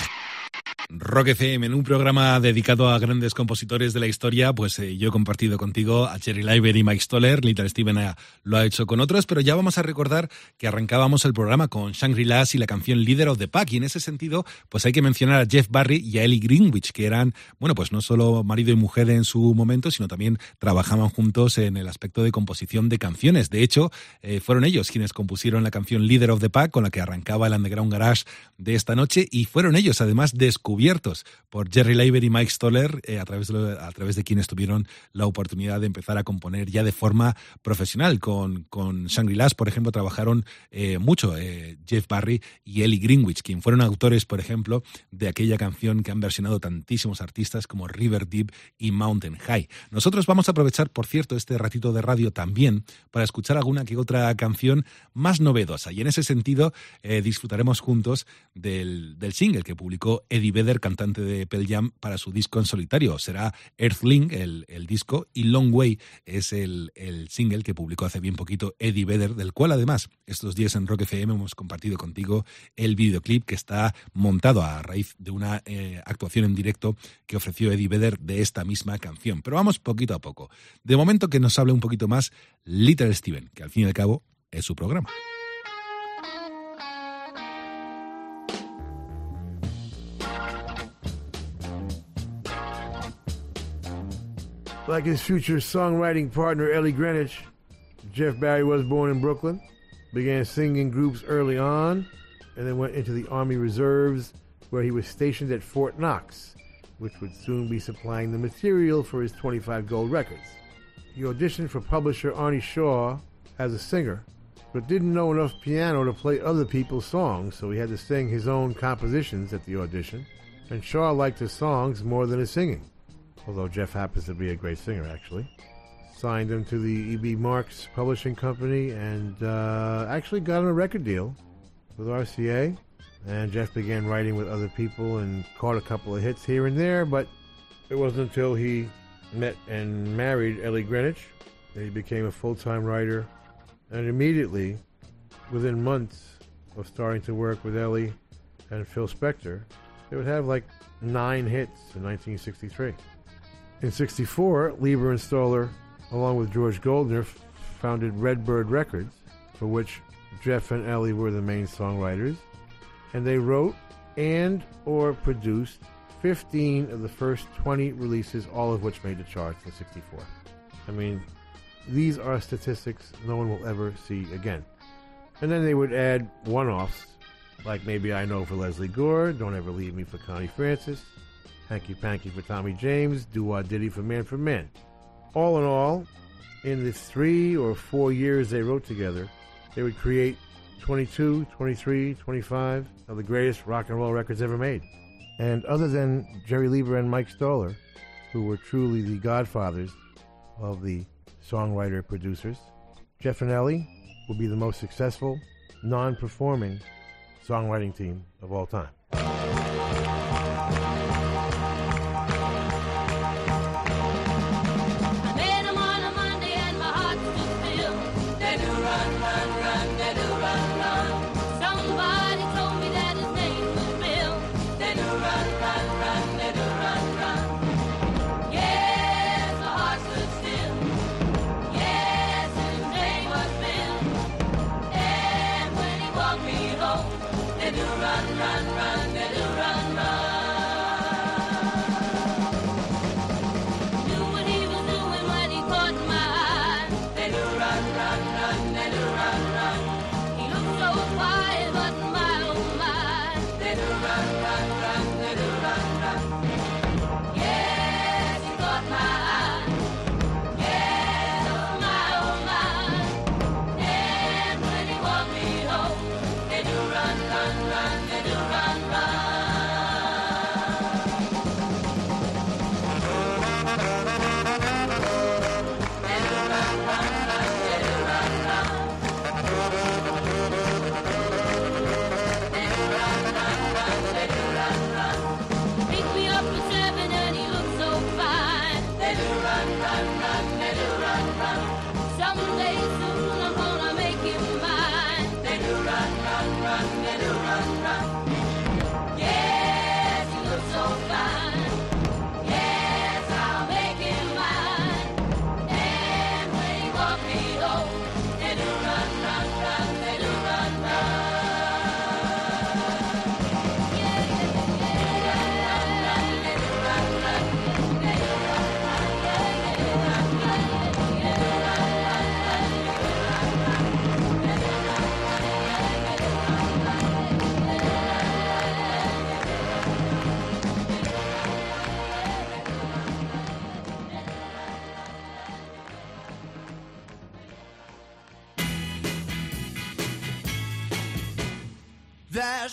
Rock FM, en un programa dedicado a grandes compositores de la historia, pues eh, yo he compartido contigo a Jerry Leiber y Mike Stoller, Little Steven eh, lo ha hecho con otros, pero ya vamos a recordar que arrancábamos el programa con Shangri-Las y la canción Leader of the Pack, y en ese sentido, pues hay que mencionar a Jeff Barry y a Ellie Greenwich, que eran, bueno, pues no solo marido y mujer en su momento, sino también trabajaban juntos en el aspecto de composición de canciones. De hecho, eh, fueron ellos quienes compusieron la canción Leader of the Pack, con la que arrancaba el Underground Garage de esta noche, y fueron ellos, además, descubiertos por Jerry Leiber y Mike Stoller, eh, a, través de, a través de quienes tuvieron la oportunidad de empezar a componer ya de forma profesional. Con, con Shangri-Las, por ejemplo, trabajaron eh, mucho eh, Jeff Barry y Ellie Greenwich, quien fueron autores, por ejemplo, de aquella canción que han versionado tantísimos artistas como River Deep y Mountain High. Nosotros vamos a aprovechar, por cierto, este ratito de radio también para escuchar alguna que otra canción más novedosa. Y en ese sentido, disfrutaremos juntos del, del single que publicó Eddie Vedder, cantante de Pearl Jam, para su disco en solitario. Será Earthling, el, el disco, y Long Way es el, el single que publicó hace bien poquito Eddie Vedder, del cual además estos días en Rock FM hemos compartido contigo el videoclip que está montado a raíz de una eh, actuación en directo que ofreció Eddie Vedder de esta misma canción. Pero vamos poquito a poco. De momento que nos hable un poquito más Little Steven, que al fin y al cabo es su programa. Like his future songwriting partner Ellie Greenwich, Jeff Barry was born in Brooklyn, began singing groups early on, and then went into the Army Reserves, where he was stationed at Fort Knox, which would soon be supplying the material for his 25 gold records. He auditioned for publisher Arnie Shaw as a singer, but didn't know enough piano to play other people's songs, so he had to sing his own compositions at the audition, and Shaw liked his songs more than his singing although Jeff happens to be a great singer, actually. Signed him to the E.B. Marks Publishing Company and uh, actually got him a record deal with RCA. And Jeff began writing with other people and caught a couple of hits here and there, but it wasn't until he met and married Ellie Greenwich that he became a full time writer. And immediately, within months of starting to work with Ellie and Phil Spector, they would have like nine hits in 1963. In 64, Leiber and Stoller, along with George Goldner, founded Redbird Records, for which Jeff and Ellie were the main songwriters, and they wrote and or produced 15 of the first 20 releases, all of which made the charts in 64. I mean, these are statistics no one will ever see again. And then they would add one-offs, like Maybe I Know for Lesley Gore, Don't Ever Leave Me for Connie Francis, Hanky Panky for Tommy James, Do Wah Diddy for Manfred Mann. All in all, in the three or four years they wrote together, they would create 22, 23, 25 of the greatest rock and roll records ever made. And other than Jerry Leiber and Mike Stoller, who were truly the godfathers of the songwriter producers, Jeff and Ellie will be the most successful, non performing songwriting team of all time.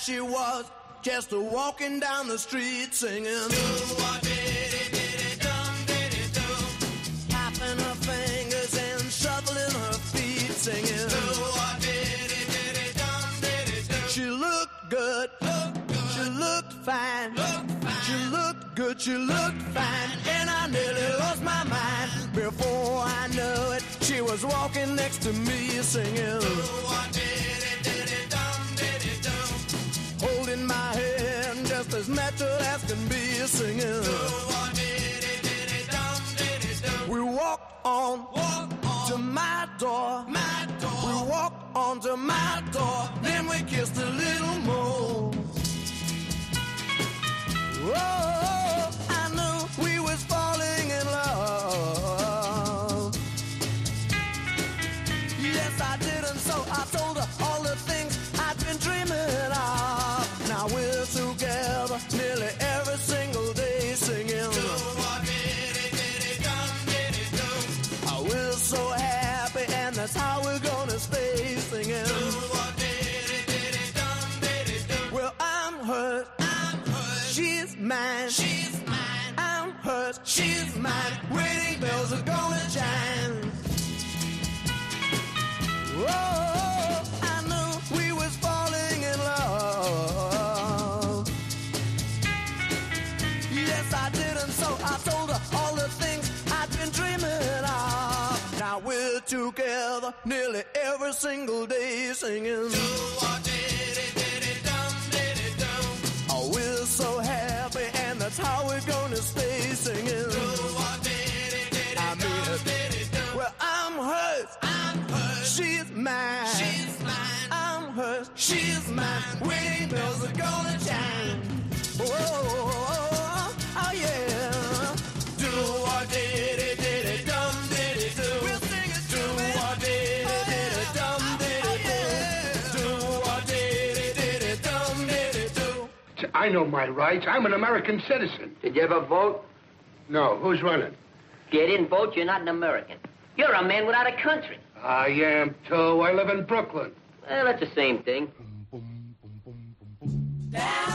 She was, just a walking down the street singing. Tapping her fingers and shuffling her feet singing. She looked good. She looked fine. She looked good. She looked fine. And I nearly lost my mind. Before I knew it, she was walking next to me singing. Holding just as natural as can be singing. We walked on, to my door. We walked on to my door. Then we kissed a little more. Oh, mine. She's mine. I'm hers. She's mine. Wedding bells are gonna chime. Oh, I knew we was falling in love. Yes, I did, and so I told her all the things I'd been dreaming of. Now we're together nearly every single day singing. Oh, that's how we're gonna stay singing. I mean. Uh, well, I'm hers. I'm hers. She's mine. She's mine. I'm hers. She's mine. Wedding bells are gonna chime. Oh, oh, oh, oh, oh yeah. I know my rights. I'm an American citizen. Did you ever vote? No, who's running? If you didn't vote, you're not an American. You're a man without a country. I am too. I live in Brooklyn. Well, that's the same thing. Down, down,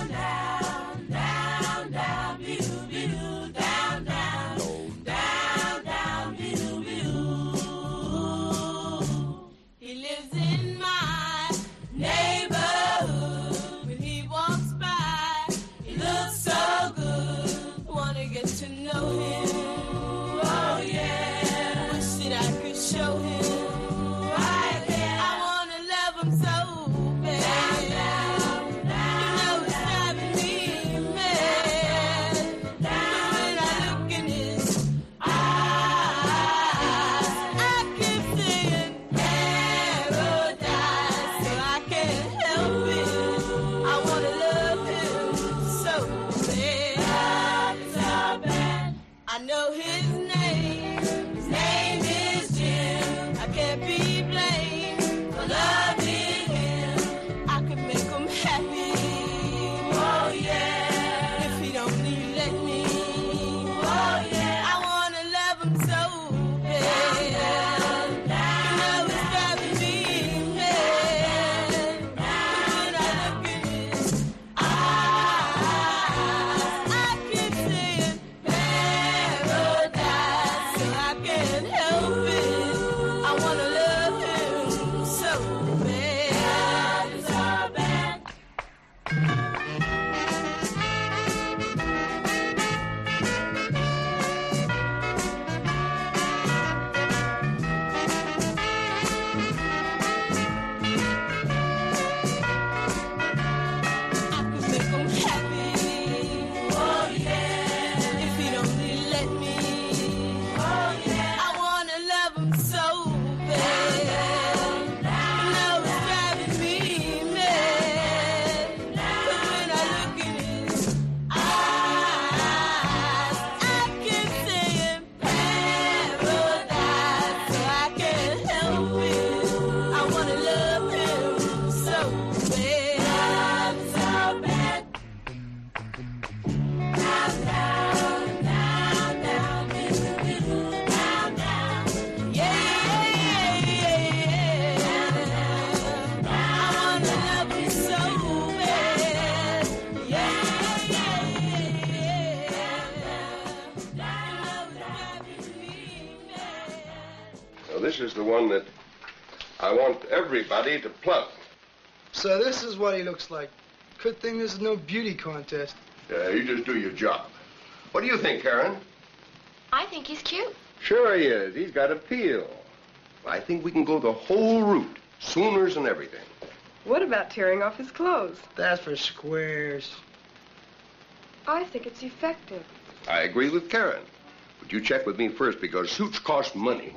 is what he looks like. Good thing this is no beauty contest. Yeah, you just do your job. What do you think, Karen? I think he's cute. Sure he is. He's got appeal. I think we can go the whole route. Sooners and everything. What about tearing off his clothes? That's for squares. I think it's effective. I agree with Karen. But you check with me first because suits cost money.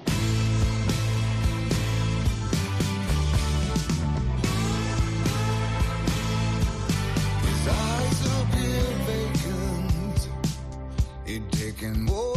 Taken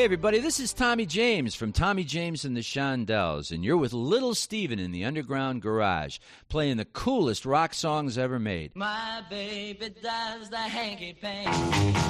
Hey, everybody, this is Tommy James from Tommy James and the Shondells, and you're with Little Steven in the Underground Garage, playing the coolest rock songs ever made. My baby does the hanky panky.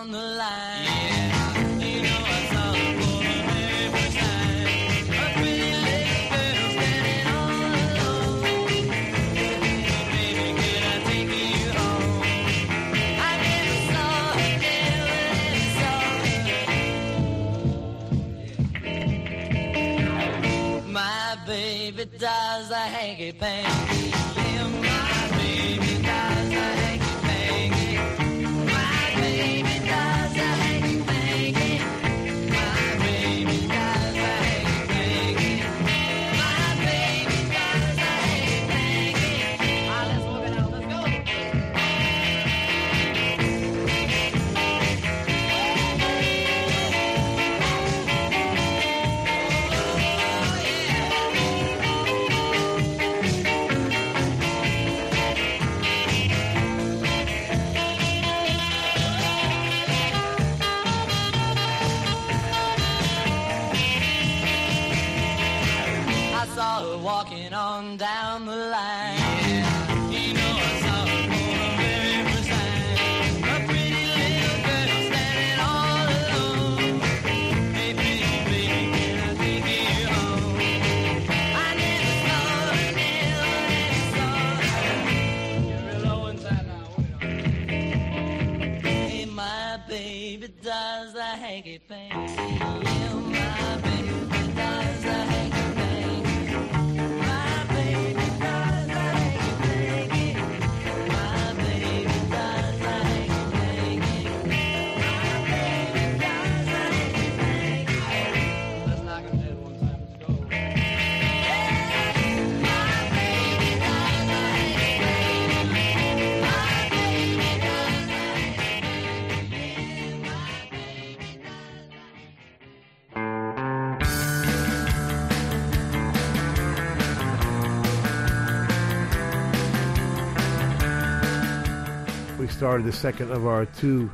started the second of our two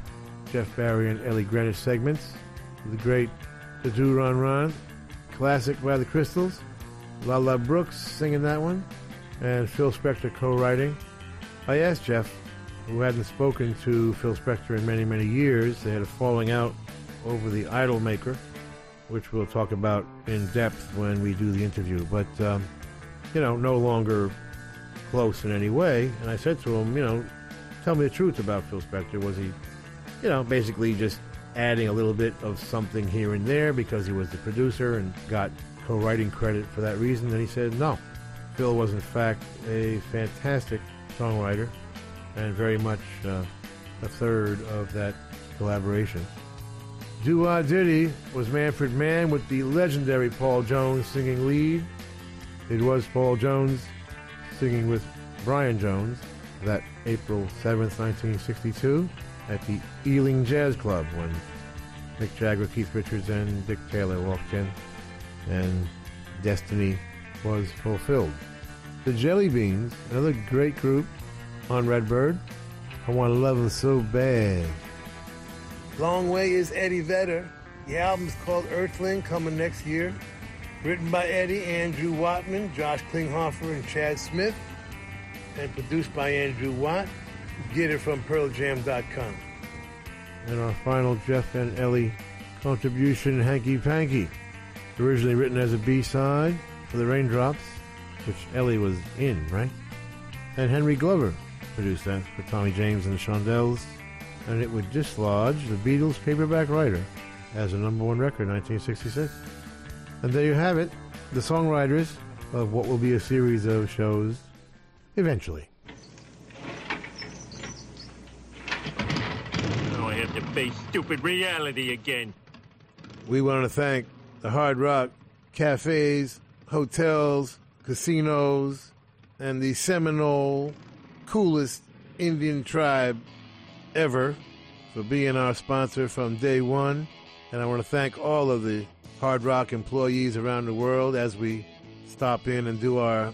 Jeff Barry and Ellie Greenwich segments the great The Do Run Run, classic by the Crystals, Lala Brooks singing that one, and Phil Spector co-writing. I asked Jeff, who hadn't spoken to Phil Spector in many, many years, they had a falling out over the Idol Maker, which we'll talk about in depth when we do the interview, but, um, you know, no longer close in any way. And I said to him, you know, tell me the truth about Phil Spector. Was he, you know, basically just adding a little bit of something here and there because he was the producer and got co-writing credit for that reason? And he said, no. Phil was in fact a fantastic songwriter and very much uh, a third of that collaboration. Do Wah Diddy was Manfred Mann with the legendary Paul Jones singing lead. It was Paul Jones singing with Brian Jones that April 7th, 1962, at the Ealing Jazz Club when Mick Jagger, Keith Richards, and Dick Taylor walked in, and destiny was fulfilled. The Jelly Beans, another great group on Redbird. I want to love them so bad. Long Way is Eddie Vedder. The album's called Earthling, coming next year. Written by Eddie, Andrew Wattman, Josh Klinghoffer, and Chad Smith. And produced by Andrew Watt. Get it from PearlJam.com. And our final Jeff and Ellie contribution, Hanky Panky. Originally written as a B-side for the Raindrops, which Ellie was in, right? And Henry Glover produced that for Tommy James and the Shondells. And it would dislodge the Beatles' paperback writer as a number one record in 1966. And there you have it, the songwriters of what will be a series of shows eventually. Now I have to face stupid reality again. We want to thank the Hard Rock cafes, hotels, casinos, and the Seminole coolest Indian tribe ever for being our sponsor from day one. And I want to thank all of the Hard Rock employees around the world as we stop in and do our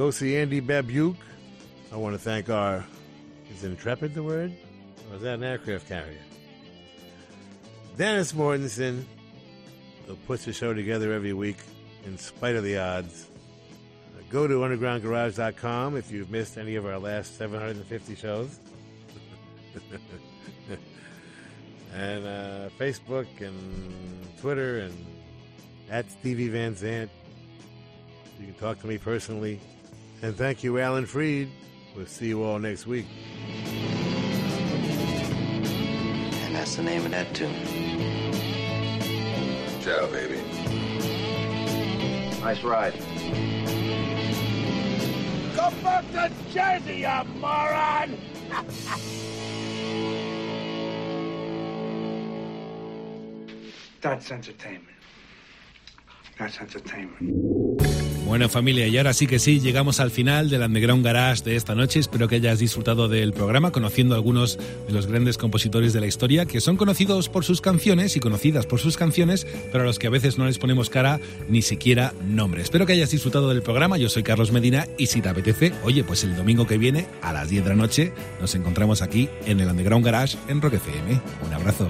go see Andy Babiuk. I want to thank our, is Intrepid the word? Or is that an aircraft carrier? Dennis Mortensen, who puts the show together every week in spite of the odds. Go to undergroundgarage.com if you've missed any of our last 750 shows. and uh, Facebook and Twitter and at Stevie Van Zandt. You can talk to me personally. And thank you, Alan Freed. We'll see you all next week. And that's the name of that tune. Ciao, baby. Nice ride. Go back to Jersey, you moron! That's entertainment. That's entertainment. Bueno familia, y ahora sí que sí, llegamos al final del Underground Garage de esta noche. Espero que hayas disfrutado del programa, conociendo a algunos de los grandes compositores de la historia, que son conocidos por sus canciones y conocidas por sus canciones, pero a los que a veces no les ponemos cara ni siquiera nombre. Espero que hayas disfrutado del programa, yo soy Carlos Medina y si te apetece, oye, pues el domingo que viene a las 10 de la noche nos encontramos aquí en el Underground Garage en Rock FM. Un abrazo.